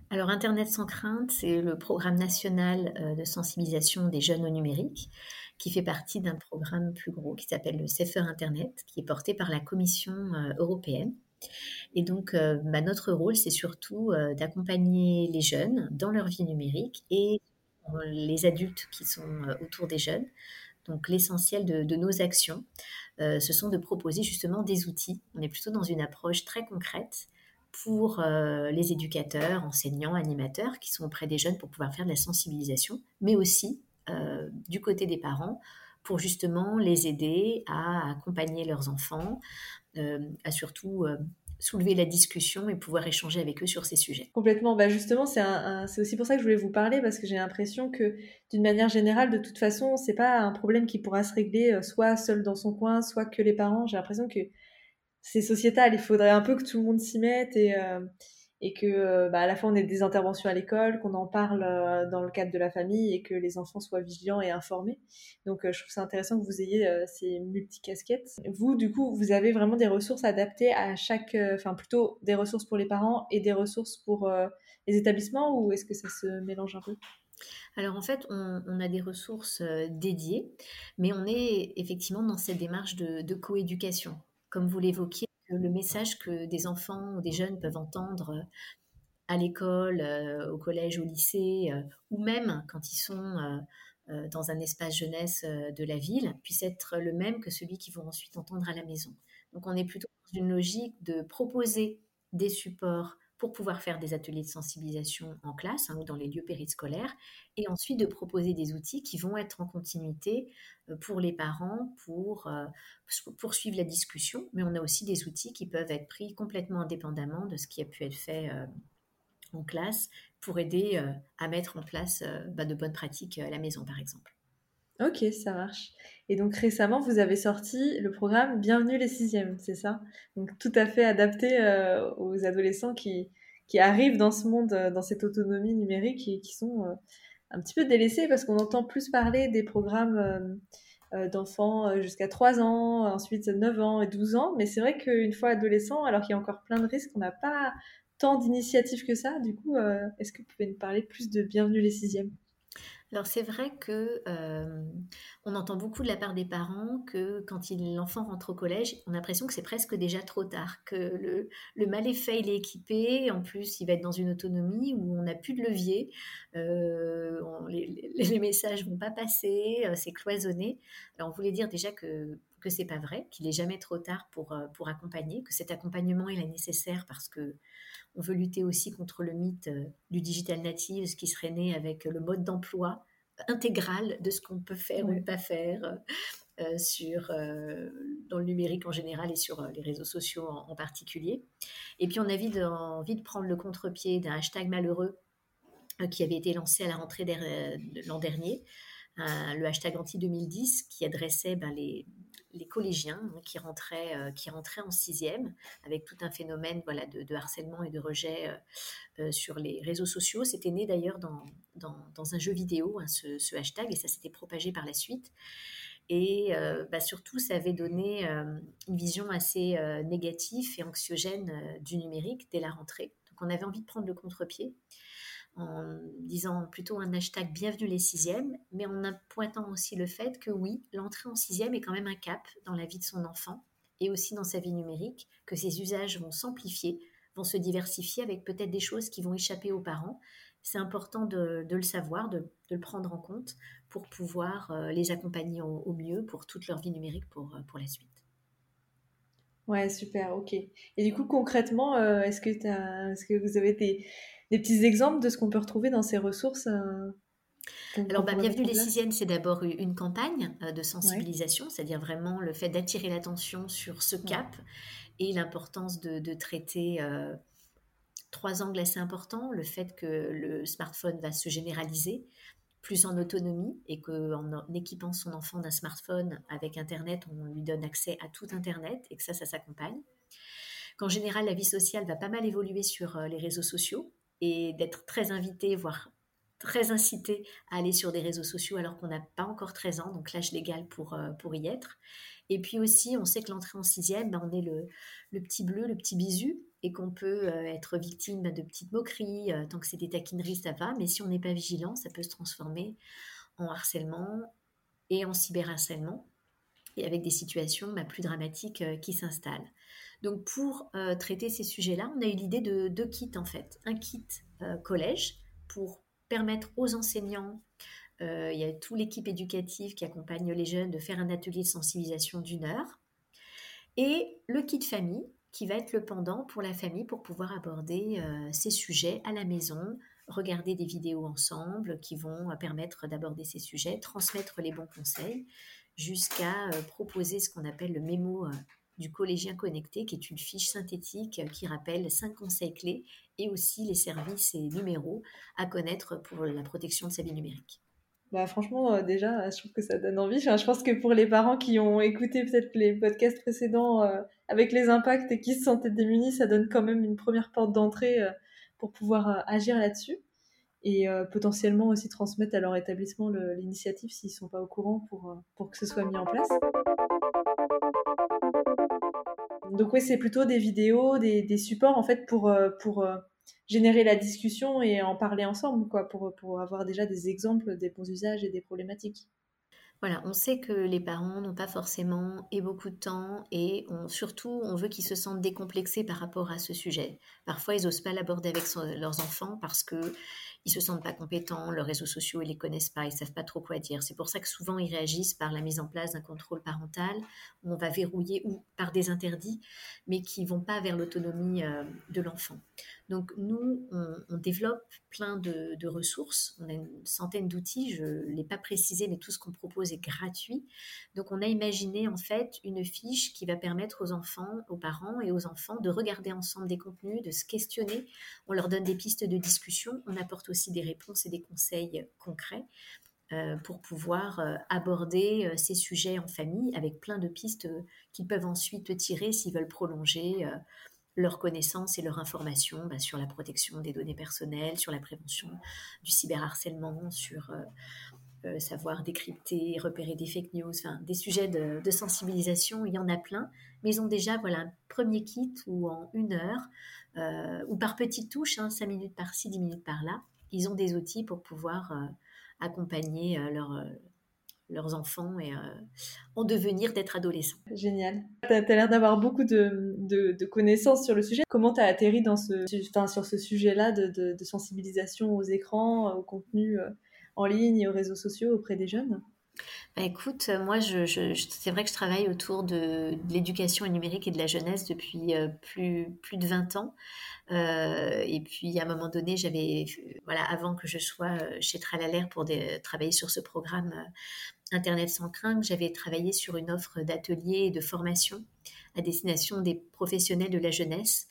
Alors Internet sans crainte, c'est le programme national de sensibilisation des jeunes au numérique qui fait partie d'un programme plus gros qui s'appelle le Safer Internet, qui est porté par la Commission européenne. Et donc, bah, notre rôle, c'est surtout d'accompagner les jeunes dans leur vie numérique et les adultes qui sont euh, autour des jeunes. Donc l'essentiel de, nos actions, euh, ce sont de proposer justement des outils. On est plutôt dans une approche très concrète pour euh, les éducateurs, enseignants, animateurs qui sont auprès des jeunes pour pouvoir faire de la sensibilisation, mais aussi du côté des parents pour justement les aider à accompagner leurs enfants, à surtout soulever la discussion et pouvoir échanger avec eux sur ces sujets. Complètement. Bah justement, c'est aussi pour ça que je voulais vous parler parce que j'ai l'impression que d'une manière générale, de toute façon, c'est pas un problème qui pourra se régler euh, soit seul dans son coin, soit que les parents. J'ai l'impression que c'est sociétal. Il faudrait un peu que tout le monde s'y mette et euh, et que euh, bah, à la fois on ait des interventions à l'école, qu'on en parle euh, dans le cadre de la famille et que les enfants soient vigilants et informés. Donc euh, je trouve ça intéressant que vous ayez ces multicasquettes. Vous, du coup, vous avez vraiment des ressources adaptées à chaque, enfin plutôt des ressources pour les parents et des ressources pour les établissements ou est-ce que ça se mélange un peu? Alors en fait, on, a des ressources dédiées, mais on est effectivement dans cette démarche de, de coéducation. Comme vous l'évoquiez, le message que des enfants ou des jeunes peuvent entendre euh, à l'école, euh, au collège, au lycée, euh, ou même quand ils sont dans un espace jeunesse de la ville, puisse être le même que celui qu'ils vont ensuite entendre à la maison. Donc on est plutôt dans une logique de proposer des supports pour pouvoir faire des ateliers de sensibilisation en classe hein, ou dans les lieux périscolaires, et ensuite de proposer des outils qui vont être en continuité euh, pour les parents pour euh, poursuivre la discussion, mais on a aussi des outils qui peuvent être pris complètement indépendamment de ce qui a pu être fait euh, en classe pour aider à mettre en place bah, de bonnes pratiques à la maison, par exemple. Ok, ça marche. Et donc récemment, vous avez sorti le programme Bienvenue les sixièmes, c'est ça? Donc tout à fait adapté euh, aux adolescents qui, qui arrivent dans ce monde, euh, dans cette autonomie numérique et qui sont euh, un petit peu délaissés parce qu'on entend plus parler des programmes d'enfants jusqu'à 3 ans, ensuite 9 ans et 12 ans. Mais c'est vrai qu'une fois adolescent, alors qu'il y a encore plein de risques, on n'a pas tant d'initiatives que ça. Du coup, est-ce que vous pouvez nous parler plus de Bienvenue les sixièmes? Alors c'est vrai que euh, on entend beaucoup de la part des parents que quand l'enfant rentre au collège, on a l'impression que c'est presque déjà trop tard, que le, mal est fait, il est équipé, en plus il va être dans une autonomie où on n'a plus de levier, euh, les, les, messages vont pas passer, euh, c'est cloisonné. Alors on voulait dire déjà que que c'est pas vrai, qu'il est jamais trop tard pour, pour accompagner, que cet accompagnement il est nécessaire parce que on veut lutter aussi contre le mythe euh, du digital native, ce qui serait né avec le mode d'emploi intégral de ce qu'on peut faire ou ne pas faire euh, sur, euh, dans le numérique en général et sur les réseaux sociaux en, particulier. Et puis on a envie de, envie de prendre le contre-pied d'un hashtag malheureux qui avait été lancé à la rentrée de l'an dernier, le hashtag anti-2010 qui adressait ben, les, les collégiens hein, qui, rentraient, euh, qui rentraient en sixième, avec tout un phénomène voilà, de, harcèlement et de rejet euh, euh, sur les réseaux sociaux. C'était né d'ailleurs dans, dans, un jeu vidéo, hein, ce, hashtag, et ça s'était propagé par la suite. Et bah, surtout, ça avait donné une vision assez négative et anxiogène du numérique dès la rentrée. Donc on avait envie de prendre le contre-pied en disant plutôt un hashtag bienvenue les sixièmes, mais en pointant aussi le fait que oui, l'entrée en sixième est quand même un cap dans la vie de son enfant et aussi dans sa vie numérique, que ses usages vont s'amplifier, vont se diversifier avec peut-être des choses qui vont échapper aux parents. C'est important de, le savoir, de, le prendre en compte pour pouvoir euh, les accompagner au, mieux pour toute leur vie numérique pour, euh, pour la suite. Ouais, super, ok. Et du coup, concrètement, euh, est-ce que, est que vous avez des, des petits exemples de ce qu'on peut retrouver dans ces ressources euh, alors, bah, Bienvenue les sixièmes, c'est d'abord une campagne euh, de sensibilisation, c'est-à-dire vraiment le fait d'attirer l'attention sur ce cap et l'importance de, traiter euh, trois angles assez importants. Le fait que le smartphone va se généraliser, plus en autonomie, et qu'en équipant son enfant d'un smartphone avec Internet, on lui donne accès à tout Internet, et que ça, ça s'accompagne. Qu'en général, la vie sociale va pas mal évoluer sur les réseaux sociaux, et d'être très invité, voire très incité à aller sur des réseaux sociaux alors qu'on n'a pas encore 13 ans, donc l'âge légal pour, euh, pour y être. Et puis aussi, on sait que l'entrée en sixième, ben, on est le, le, petit bleu, le petit bisu, et qu'on peut euh, être victime de petites moqueries. Euh, tant que c'est des taquineries, ça va, mais si on n'est pas vigilant, ça peut se transformer en harcèlement et en cyberharcèlement, et avec des situations ben, plus dramatiques qui s'installent. Donc pour euh, traiter ces sujets-là, on a eu l'idée de deux kits en fait. Un kit euh, collège pour permettre aux enseignants, euh, il y a toute l'équipe éducative qui accompagne les jeunes de faire un atelier de sensibilisation d'une heure. Et le kit famille qui va être le pendant pour la famille pour pouvoir aborder ces sujets à la maison, regarder des vidéos ensemble qui vont permettre d'aborder ces sujets, transmettre les bons conseils, jusqu'à proposer ce qu'on appelle le mémo du collégien connecté, qui est une fiche synthétique qui rappelle cinq conseils clés et aussi les services et numéros à connaître pour la protection de sa vie numérique. Bah franchement, euh, déjà, je trouve que ça donne envie. je pense que pour les parents qui ont écouté peut-être les podcasts précédents euh, avec les impacts et qui se sentaient démunis, ça donne quand même une première porte d'entrée euh, pour pouvoir agir là-dessus et potentiellement aussi transmettre à leur établissement l'initiative s'ils ne sont pas au courant pour, pour que ce soit mis en place. Donc oui, c'est plutôt des vidéos, des, supports en fait pour, euh, pour euh, générer la discussion et en parler ensemble, quoi, pour, pour avoir déjà des exemples des bons usages et des problématiques. Voilà, on sait que les parents n'ont pas forcément et beaucoup de temps et surtout on veut qu'ils se sentent décomplexés par rapport à ce sujet. Parfois ils n'osent pas l'aborder avec leurs enfants parce que ils se sentent pas compétents, leurs réseaux sociaux ils les connaissent pas, ils savent pas trop quoi dire. C'est pour ça que souvent ils réagissent par la mise en place d'un contrôle parental où on va verrouiller ou par des interdits, mais qui vont pas vers l'autonomie euh, de l'enfant. Donc nous on, développe plein de, ressources, on a une centaine d'outils, je l'ai pas précisé, mais tout ce qu'on propose est gratuit. Donc on a imaginé en fait une fiche qui va permettre aux enfants, aux parents et aux enfants de regarder ensemble des contenus, de se questionner. On leur donne des pistes de discussion, on apporte aussi des réponses et des conseils concrets euh, pour pouvoir euh, aborder euh, ces sujets en famille avec plein de pistes qu'ils peuvent ensuite tirer s'ils veulent prolonger leur connaissance et leur information bah, sur la protection des données personnelles, sur la prévention du cyberharcèlement, sur savoir décrypter, repérer des fake news, des sujets de, sensibilisation, il y en a plein, mais ils ont déjà voilà un premier kit où en une heure ou par petites touches, hein, 5 minutes par-ci, 10 minutes par-là, ils ont des outils pour pouvoir euh, accompagner euh, euh, leurs enfants et en devenir d'être adolescents. Génial. Tu as, l'air d'avoir beaucoup de, connaissances sur le sujet. Comment tu as atterri dans ce, sur ce sujet-là de, de, sensibilisation aux écrans, au contenu en ligne et aux réseaux sociaux auprès des jeunes? Bah, écoute, moi, je, c'est vrai que je travaille autour de, l'éducation numérique et de la jeunesse depuis plus, plus de 20 ans. Euh, et puis, à un moment donné, j'avais, voilà, avant que je sois euh, chez Tralalaire pour travailler sur ce programme euh, Internet sans crainte, j'avais travaillé sur une offre d'ateliers et de formation à destination des professionnels de la jeunesse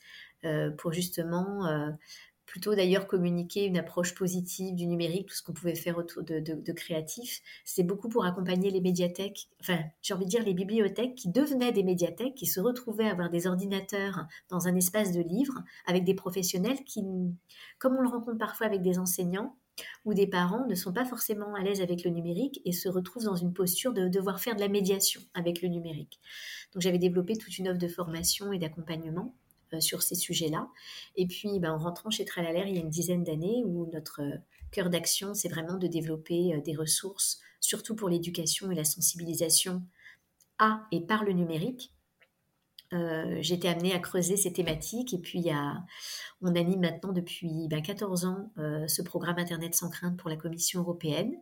pour justement plutôt d'ailleurs communiquer une approche positive du numérique, tout ce qu'on pouvait faire autour de, de, créatif. C'est beaucoup pour accompagner les médiathèques, enfin j'ai envie de dire les bibliothèques qui devenaient des médiathèques, qui se retrouvaient à avoir des ordinateurs dans un espace de livres avec des professionnels qui, comme on le rencontre parfois avec des enseignants, ou des parents ne sont pas forcément à l'aise avec le numérique et se retrouvent dans une posture de devoir faire de la médiation avec le numérique. Donc j'avais développé toute une offre de formation et d'accompagnement sur ces sujets-là. Et puis, ben, en rentrant chez Tralalaire il y a une dizaine d'années, où notre cœur d'action, c'est vraiment de développer des ressources, surtout pour l'éducation et la sensibilisation à et par le numérique. Euh, j'étais amenée à creuser ces thématiques et puis on anime maintenant depuis 14 ben, ans euh, ce programme Internet sans crainte pour la Commission européenne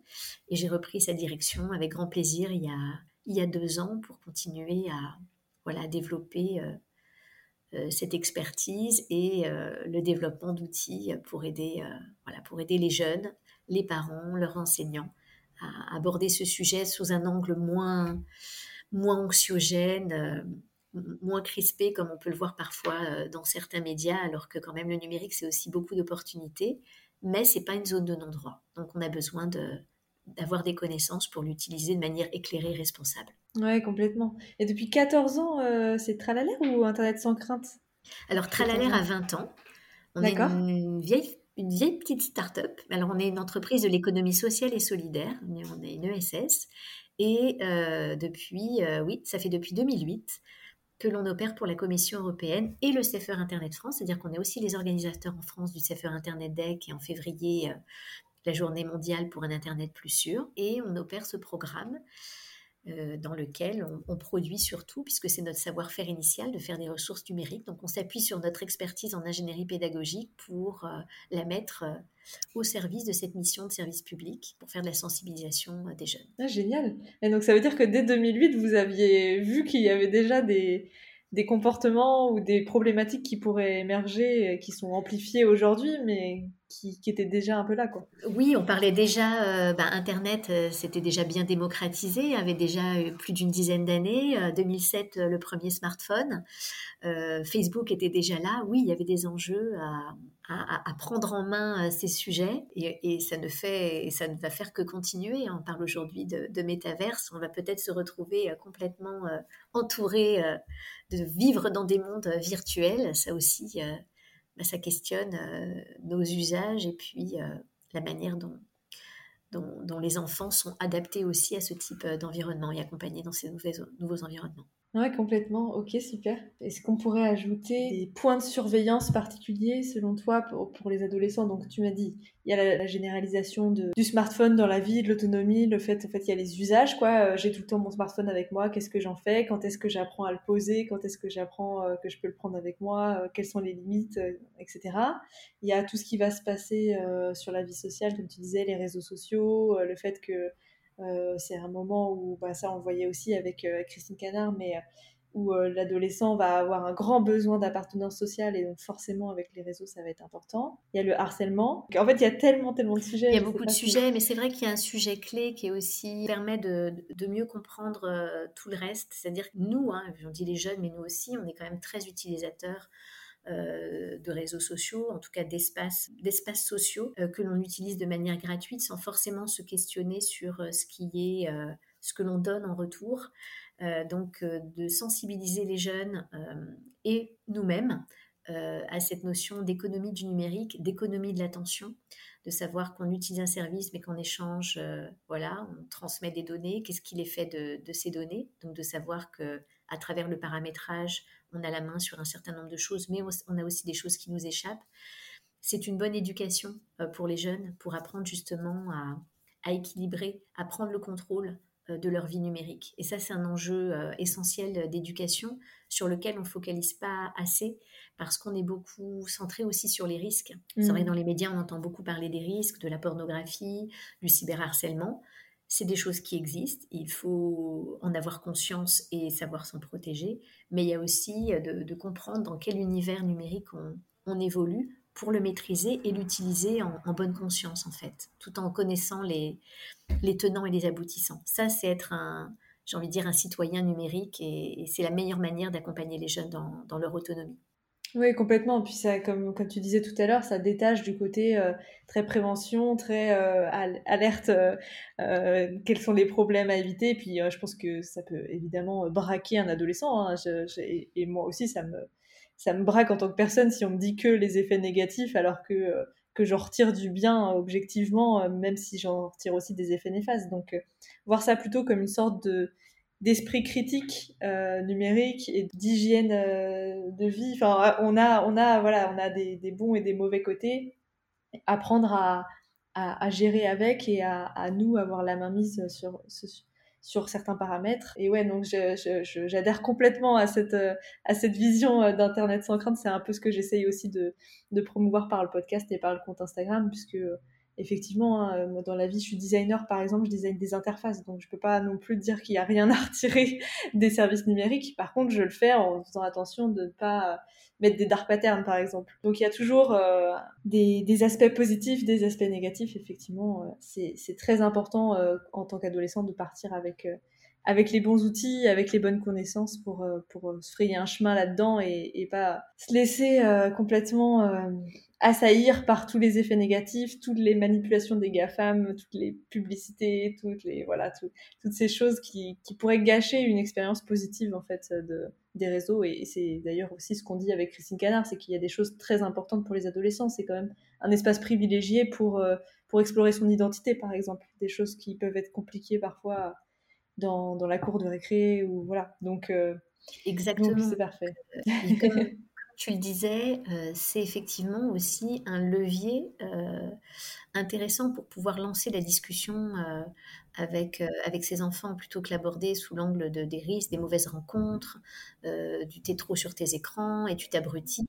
et j'ai repris sa direction avec grand plaisir il y a, deux ans pour continuer à développer euh, cette expertise et le développement d'outils pour aider, voilà, pour aider les jeunes, les parents, leurs enseignants à aborder ce sujet sous un angle moins, moins anxiogène moins crispé comme on peut le voir parfois euh, dans certains médias, alors que quand même le numérique, c'est aussi beaucoup d'opportunités, mais c'est pas une zone de non-droit. Donc on a besoin de, d'avoir des connaissances pour l'utiliser de manière éclairée et responsable. Ouais, complètement. Et depuis 14 ans, euh, c'est Tralalaire ou Internet sans crainte? Alors Tralalaire a 20 ans. On est une vieille, une vieille petite start-up. Alors on est une entreprise de l'économie sociale et solidaire. On est une ESS. Et euh, depuis, oui, ça fait depuis 2008 que l'on opère pour la Commission européenne et le CFR Internet France, c'est-à-dire qu'on est aussi les organisateurs en France du CFR Internet Day et en février euh, la journée mondiale pour un Internet plus sûr, et on opère ce programme euh, dans lequel on, produit surtout, puisque c'est notre savoir-faire initial de faire des ressources numériques. Donc on s'appuie sur notre expertise en ingénierie pédagogique pour euh, la mettre euh, au service de cette mission de service public, pour faire de la sensibilisation des jeunes. Ah, génial. Et donc ça veut dire que dès 2008, vous aviez vu qu'il y avait déjà des, des comportements ou des problématiques qui pourraient émerger, qui sont amplifiées aujourd'hui, mais qui, étaient déjà un peu là. Quoi. Oui, on parlait déjà, euh, ben, Internet, euh, déjà bien démocratisé, avait déjà plus d'une dizaine d'années. 2007, euh, le premier smartphone. Facebook était déjà là. Oui, il y avait des enjeux à, à, prendre en main ces sujets et, ça ne fait, ça ne va faire que continuer. On parle aujourd'hui de, de métaverse. On va peut-être se retrouver complètement entouré de vivre dans des mondes virtuels. Ça aussi, bah, ça questionne euh, nos usages et puis euh, la manière dont, les enfants sont adaptés aussi à ce type euh, d'environnement et accompagnés dans ces nouveaux environnements. Ouais, complètement. Ok, super. Est-ce qu'on pourrait ajouter des points de surveillance particuliers selon toi pour, les adolescents? Donc, tu m'as dit, il y a la, généralisation du smartphone dans la vie, de l'autonomie, le fait, en fait, il y a les usages, quoi. Euh, j'ai tout le temps mon smartphone avec moi. Qu'est-ce que j'en fais? Quand est-ce que j'apprends à le poser? Quand est-ce que j'apprends euh, que je peux le prendre avec moi? Euh, Quelles sont les limites, etc. Il y a tout ce qui va se passer sur la vie sociale, comme tu disais, les réseaux sociaux, le fait que c'est un moment où, bah, ça on voyait aussi avec euh, Christine Canard, mais euh, où l'adolescent va avoir un grand besoin d'appartenance sociale et donc forcément avec les réseaux ça va être important. Il y a le harcèlement. En fait, il y a tellement, tellement de sujets. Il y a beaucoup de sujets, mais c'est vrai qu'il y a un sujet clé qui est aussi permet de, de mieux comprendre tout le reste. C'est-à-dire que nous, hein, on dit les jeunes, mais nous aussi, on est quand même très utilisateurs euh, de réseaux sociaux, en tout cas d'espaces, d'espaces sociaux euh, que l'on utilise de manière gratuite sans forcément se questionner sur euh, ce qui est, ce que l'on donne en retour. donc de sensibiliser les jeunes et nous-mêmes à cette notion d'économie du numérique, d'économie de l'attention, de savoir qu'on utilise un service mais qu'en échange, voilà, on transmet des données, qu'est-ce qu'il est fait de, de, ces données, donc de savoir que à travers le paramétrage, on a la main sur un certain nombre de choses, mais on a aussi des choses qui nous échappent. C'est une bonne éducation euh, pour les jeunes pour apprendre justement à, équilibrer, à prendre le contrôle euh, de leur vie numérique. Et ça, c'est un enjeu euh, essentiel d'éducation sur lequel on ne focalise pas assez parce qu'on est beaucoup centré aussi sur les risques. C'est vrai, mmh. dans les médias, on entend beaucoup parler des risques, de la pornographie, du cyberharcèlement c'est des choses qui existent, il faut en avoir conscience et savoir s'en protéger, mais il y a aussi de, comprendre dans quel univers numérique on, évolue pour le maîtriser et l'utiliser en, bonne conscience en fait, tout en connaissant les, les tenants et les aboutissants. Ça, c'est être un, j'ai envie de dire, un citoyen numérique et, c'est la meilleure manière d'accompagner les jeunes dans leur autonomie. Oui, complètement. Puis ça, comme, tu disais tout à l'heure, ça détache du côté euh, très prévention, très euh, alerte, euh, quels sont les problèmes à éviter. Puis je pense que ça peut évidemment braquer un adolescent. Hein. et moi aussi, ça me, ça me braque en tant que personne si on me dit que les effets négatifs alors que, que j'en retire du bien objectivement, même si j'en retire aussi des effets néfastes. Donc voir ça plutôt comme une sorte de d'esprit critique numérique et d'hygiène de vie. Enfin, on a, on a, voilà, on a des, bons et des mauvais côtés. Apprendre à, à, gérer avec et à, à, nous avoir la main mise sur, sur certains paramètres. Et ouais, donc j'adhère complètement à cette, à cette vision d'Internet sans crainte. C'est un peu ce que j'essaye aussi de, de, promouvoir par le podcast et par le compte Instagram, puisque effectivement, hein, dans la vie, je suis designer, par exemple, je design des interfaces, donc je peux pas non plus dire qu'il y a rien à retirer des services numériques. Par contre, je le fais en faisant attention de ne pas mettre des dark patterns, par exemple. Donc il y a toujours euh, des, aspects positifs, des aspects négatifs. Effectivement, euh, c'est très important euh, en tant qu'adolescent de partir avec avec les bons outils, avec les bonnes connaissances pour, pour se frayer un chemin là-dedans et, et, pas se laisser complètement assaillir par tous les effets négatifs, toutes les manipulations des GAFAM, toutes les publicités, toutes les voilà, toutes ces choses qui, qui, pourraient gâcher une expérience positive en fait de, des réseaux. Et, c'est d'ailleurs aussi ce qu'on dit avec Christine Canard, c'est qu'il y a des choses très importantes pour les adolescents. C'est quand même un espace privilégié pour euh, pour explorer son identité, par exemple, des choses qui peuvent être compliquées parfois dans, dans la cour de récré ou voilà. Donc euh, Exactement. C'est parfait. Euh, tu le disais, euh, c'est effectivement aussi un levier euh, intéressant pour pouvoir lancer la discussion euh, avec, avec ses enfants plutôt que l'aborder sous l'angle de, des risques, des mauvaises rencontres, du t'es trop sur tes écrans et tu t'abrutis.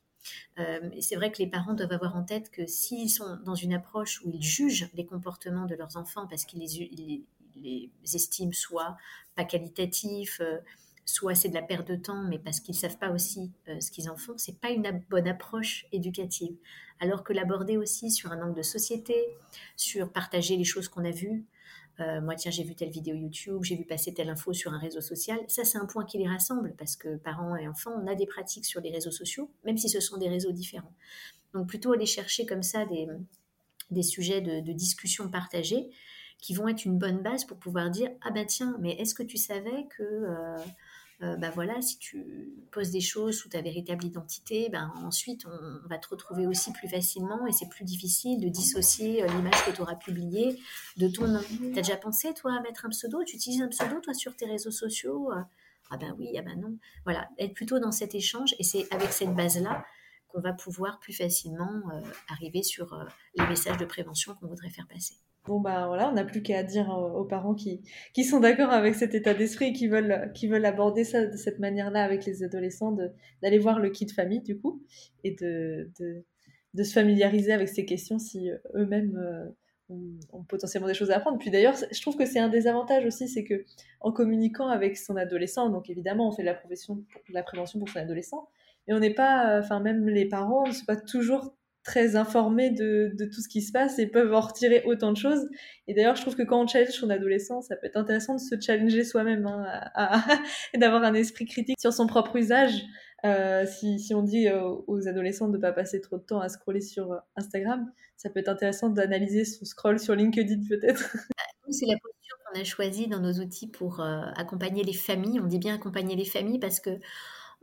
c'est vrai que les parents doivent avoir en tête que s'ils sont dans une approche où ils jugent les comportements de leurs enfants parce qu'ils les, les estiment soit pas qualitatifs, soit c'est de la perte de temps, mais parce qu'ils savent pas aussi euh, ce qu'ils en font, c'est pas une bonne approche éducative. Alors que l'aborder aussi sur un angle de société, sur partager les choses qu'on a vues. Euh, moi, tiens, j'ai vu telle vidéo YouTube, j'ai vu passer telle info sur un réseau social. Ça, c'est un point qui les rassemble parce que parents et enfants, on a des pratiques sur les réseaux sociaux, même si ce sont des réseaux différents. Donc, plutôt aller chercher comme ça des, sujets de, de discussion partagés qui vont être une bonne base pour pouvoir dire ah ben tiens mais est-ce que tu savais que euh, euh, bah voilà, si tu poses des choses sous ta véritable identité, ben ensuite on, va te retrouver aussi plus facilement et c'est plus difficile de dissocier euh, l'image que tu auras publiée de ton nom. Tu as déjà pensé, toi, à mettre un pseudo? Tu utilises un pseudo, toi, sur tes réseaux sociaux? Euh? Ah ben oui, ah ben non. Voilà, être plutôt dans cet échange et c'est avec cette base-là qu'on va pouvoir plus facilement arriver sur les messages de prévention qu'on voudrait faire passer. Bon bah voilà, on n'a plus qu'à dire aux parents qui, qui sont d'accord avec cet état d'esprit et qui veulent, qui veulent aborder ça de cette manière-là avec les adolescents, d'aller voir le kit famille du coup, et de, de, de se familiariser avec ces questions si euh, eux-mêmes euh, ont, potentiellement des choses à apprendre. Puis d'ailleurs, je trouve que c'est un des avantages aussi, c'est que en communiquant avec son adolescent, donc évidemment on fait de la, profession, la prévention pour son adolescent, mais on n'est pas, enfin même les parents ne sont pas toujours très informés de, tout ce qui se passe et peuvent en retirer autant de choses. Et d'ailleurs, je trouve que quand on challenge son adolescent, ça peut être intéressant de se challenger soi-même hein, et d'avoir un esprit critique sur son propre usage. Euh, si, si, on dit euh, aux adolescents de ne pas passer trop de temps à scroller sur euh, Instagram, ça peut être intéressant d'analyser son scroll sur LinkedIn peut-être. C'est la posture qu'on a choisie dans nos outils pour accompagner les familles. On dit bien accompagner les familles parce que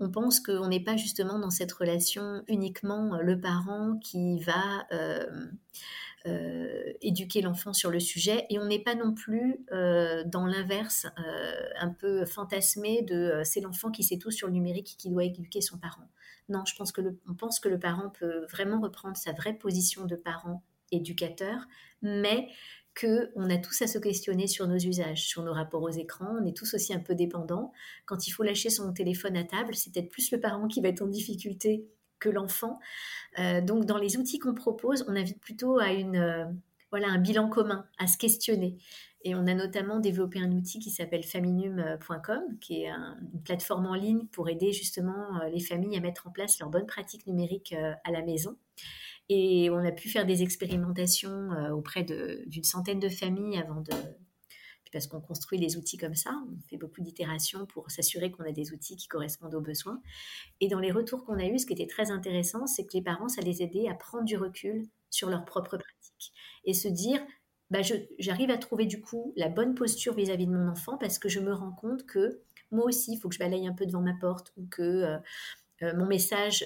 on pense qu'on n'est pas justement dans cette relation uniquement euh, le parent qui va euh, euh, éduquer l'enfant sur le sujet et on n'est pas non plus dans l'inverse un peu fantasmé de c'est l'enfant qui sait tout sur le numérique qui doit éduquer son parent. Non, je pense que on pense que le parent peut vraiment reprendre sa vraie position de parent éducateur, mais qu'on a tous à se questionner sur nos usages, sur nos rapports aux écrans. On est tous aussi un peu dépendants. Quand il faut lâcher son téléphone à table, c'est peut-être plus le parent qui va être en difficulté que l'enfant. Euh, donc, dans les outils qu'on propose, on invite plutôt à une, euh, voilà, un bilan commun, à se questionner. Et on a notamment développé un outil qui s'appelle faminum.com, qui est une plateforme en ligne pour aider justement euh, les familles à mettre en place leurs bonnes pratiques numériques à la maison. Et on a pu faire des expérimentations euh, auprès d'une centaine de familles avant de... Parce qu'on construit les outils comme ça, on fait beaucoup d'itérations pour s'assurer qu'on a des outils qui correspondent aux besoins. Et dans les retours qu'on a eus, ce qui était très intéressant, c'est que les parents, ça les aidait à prendre du recul sur leurs propres pratiques et se dire, bah j'arrive à trouver du coup la bonne posture vis-à-vis de mon enfant parce que je me rends compte que moi aussi, il faut que je balaye un peu devant ma porte ou que euh, euh, mon message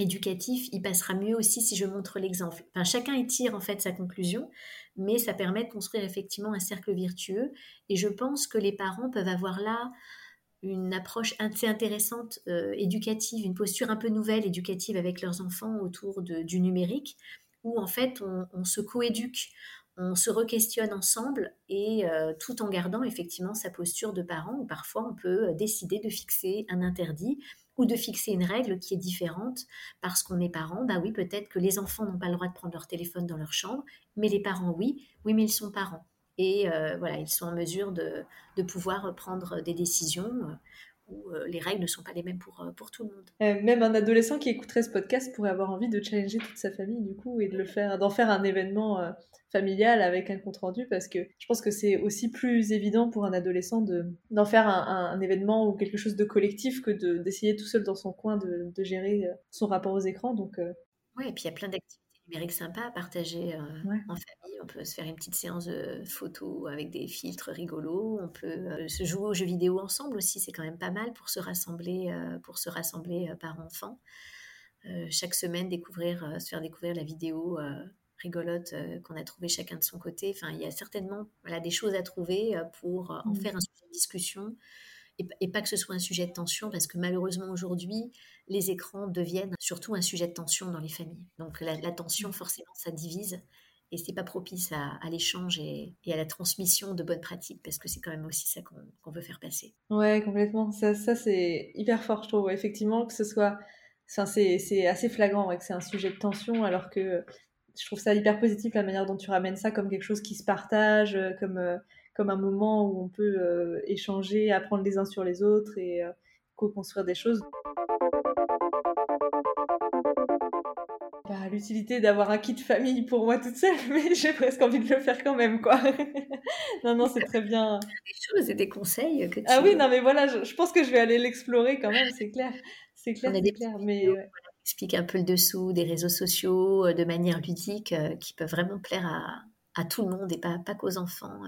éducatif, il passera mieux aussi si je montre l'exemple. Enfin, chacun y tire en fait sa conclusion, mais ça permet de construire effectivement un cercle virtueux. Et je pense que les parents peuvent avoir là une approche assez intéressante euh, éducative, une posture un peu nouvelle éducative avec leurs enfants autour du numérique, où en fait on, se coéduque, on se re-questionne ensemble et euh, tout en gardant effectivement sa posture de parent, où parfois on peut euh, décider de fixer un interdit ou de fixer une règle qui est différente parce qu'on est parent. Bah oui, peut-être que les enfants n'ont pas le droit de prendre leur téléphone dans leur chambre, mais les parents oui, oui, mais ils sont parents et euh, voilà, ils sont en mesure de, de pouvoir prendre des décisions euh, euh, les règles ne sont pas les mêmes pour, pour tout le monde. même un adolescent qui écouterait ce podcast pourrait avoir envie de challenger toute sa famille du coup et de le faire, d'en faire un événement familial avec un compte rendu parce que je pense que c'est aussi plus évident pour un adolescent de d'en faire un, un, événement ou quelque chose de collectif que de, d'essayer tout seul dans son coin de, de gérer son rapport aux écrans. Donc oui, et puis il y a plein d'activités numérique sympa à partager euh, en famille. On peut se faire une petite séance de photos avec des filtres rigolos. On peut euh, se jouer aux jeux vidéo ensemble aussi. C'est quand même pas mal pour se rassembler, euh, pour se rassembler par enfant. chaque semaine, découvrir, se faire découvrir la vidéo rigolote qu'on a trouvé chacun de son côté. Enfin, il y a certainement voilà, des choses à trouver pour en mmh. faire un sujet de discussion et, pas que ce soit un sujet de tension, parce que malheureusement aujourd'hui, les écrans deviennent surtout un sujet de tension dans les familles. Donc la, tension, forcément, ça divise et c'est pas propice à, l'échange et, à la transmission de bonnes pratiques parce que c'est quand même aussi ça qu'on veut faire passer. Ouais, complètement. Ça, ça c'est hyper fort, je trouve. Effectivement, que ce soit. Enfin, c'est assez flagrant ouais, que c'est un sujet de tension alors que je trouve ça hyper positif la manière dont tu ramènes ça comme quelque chose qui se partage, comme. Euh, comme un moment où on peut euh, échanger, apprendre les uns sur les autres et euh, co-construire des choses. Bah, l'utilité d'avoir un kit famille pour moi toute seule, mais j'ai presque envie de le faire quand même, quoi. non, non, c'est très bien. Des choses et des conseils que tu... Ah oui, non, mais voilà, je, pense que je vais aller l'explorer quand même, c'est clair. C'est clair, c'est clair, mais... explique un peu le dessous des réseaux sociaux euh, de manière ludique qui peuvent vraiment plaire à, à, tout le monde et pas, pas qu'aux enfants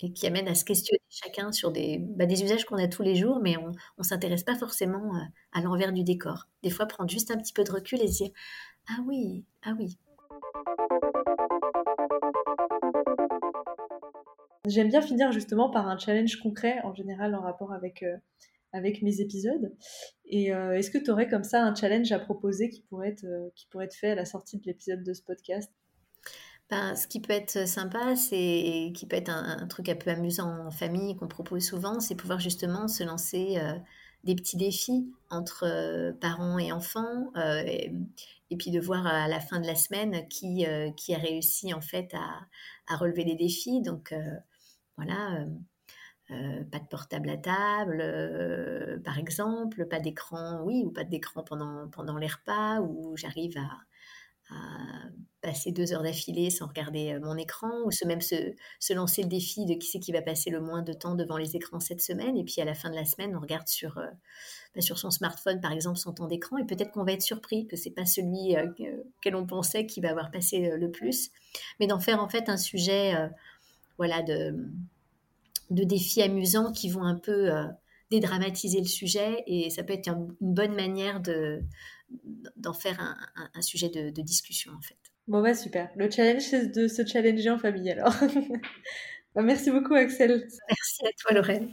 et qui amène à se questionner chacun sur des, bah, usages qu'on a tous les jours, mais on ne s'intéresse pas forcément euh, à l'envers du décor. Des fois, prendre juste un petit peu de recul et se dire Ah oui, ah oui. J'aime bien finir justement par un challenge concret, en général en rapport avec, euh, avec mes épisodes. Et euh, est-ce que tu aurais comme ça un challenge à proposer qui pourrait être fait à la sortie de l'épisode de ce podcast? Ben, ce qui peut être sympa, c'est qui peut être un, truc un peu amusant en famille qu'on propose souvent, c'est pouvoir justement se lancer euh, des petits défis entre euh, parents et enfants, euh, et, puis de voir à la fin de la semaine qui, qui a réussi en fait à, à relever les défis. Donc voilà. pas de portable à table, par exemple, pas d'écran, oui, ou pas d'écran pendant, pendant les repas, où j'arrive à, passer deux heures d'affilée sans regarder euh, mon écran, ou se même se, se lancer le défi de qui c'est qui va passer le moins de temps devant les écrans cette semaine, et puis à la fin de la semaine, on regarde sur, euh, bah, sur son smartphone, par exemple, son temps d'écran, et peut-être qu'on va être surpris que c'est pas celui euh, que l'on pensait qui va avoir passé le plus, mais d'en faire en fait un sujet, voilà, de, de défis amusants qui vont un peu dédramatiser le sujet, et ça peut être une bonne manière de d'en faire un, sujet de, discussion en fait. Bon bah super. Le challenge c'est de se challenger en famille alors. Bah, merci beaucoup Axel. Merci à toi Lorraine.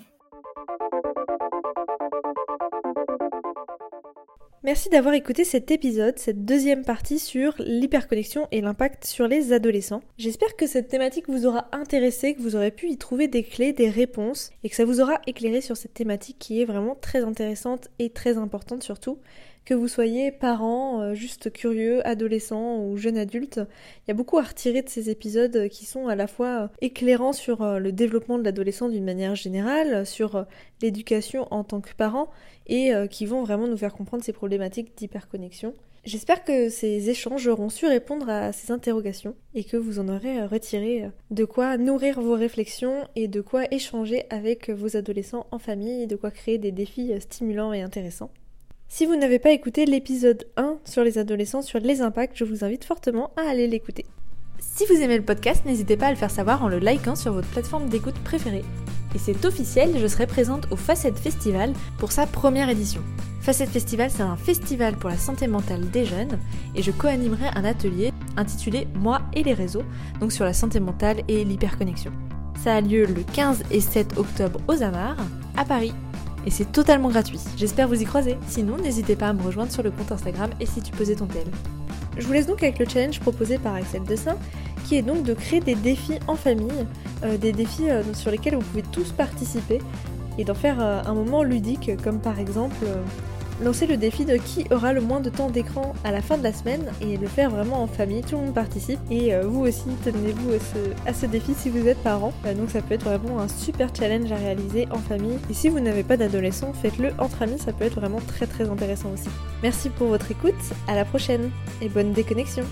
Merci d'avoir écouté cet épisode, cette deuxième partie sur l'hyperconnexion et l'impact sur les adolescents. J'espère que cette thématique vous aura intéressé, que vous aurez pu y trouver des clés, des réponses, et que ça vous aura éclairé sur cette thématique qui est vraiment très intéressante et très importante surtout que vous soyez parent, euh, juste curieux, adolescent ou jeune adulte, il y a beaucoup à retirer de ces épisodes qui sont à la fois éclairants sur euh, le développement de l'adolescent d'une manière générale, sur euh, l'éducation en tant que parent, et qui vont vraiment nous faire comprendre ces problématiques d'hyperconnexion. J'espère que ces échanges auront su répondre à ces interrogations et que vous en aurez retiré de quoi nourrir vos réflexions et de quoi échanger avec vos adolescents en famille et de quoi créer des défis stimulants et intéressants. Si vous n'avez pas écouté l'épisode 1 sur les adolescents, sur les impacts, je vous invite fortement à aller l'écouter. Si vous aimez le podcast, n'hésitez pas à le faire savoir en le likant sur votre plateforme d'écoute préférée. Et c'est officiel, je serai présente au Facette Festival pour sa première édition. Facette Festival, c'est un festival pour la santé mentale des jeunes et je co-animerai un atelier intitulé Moi et les réseaux, donc sur la santé mentale et l'hyperconnexion. Ça a lieu le 15 et 7 octobre aux Amars, à Paris. Et c'est totalement gratuit. J'espère vous y croiser. Sinon, n'hésitez pas à me rejoindre sur le compte Instagram et si tu posais ton tel. Je vous laisse donc avec le challenge proposé par Axel Dessin, qui est donc de créer des défis en famille, euh, des défis euh, sur lesquels vous pouvez tous participer et d'en faire euh, un moment ludique, comme par exemple lancer le défi de qui aura le moins de temps d'écran à la fin de la semaine et le faire vraiment en famille, tout le monde participe et euh, vous aussi tenez-vous à ce, défi si vous êtes parent. Euh, donc ça peut être vraiment un super challenge à réaliser en famille et si vous n'avez pas d'adolescent, faites-le entre amis, ça peut être vraiment très très intéressant aussi. Merci pour votre écoute, à la prochaine et bonne déconnexion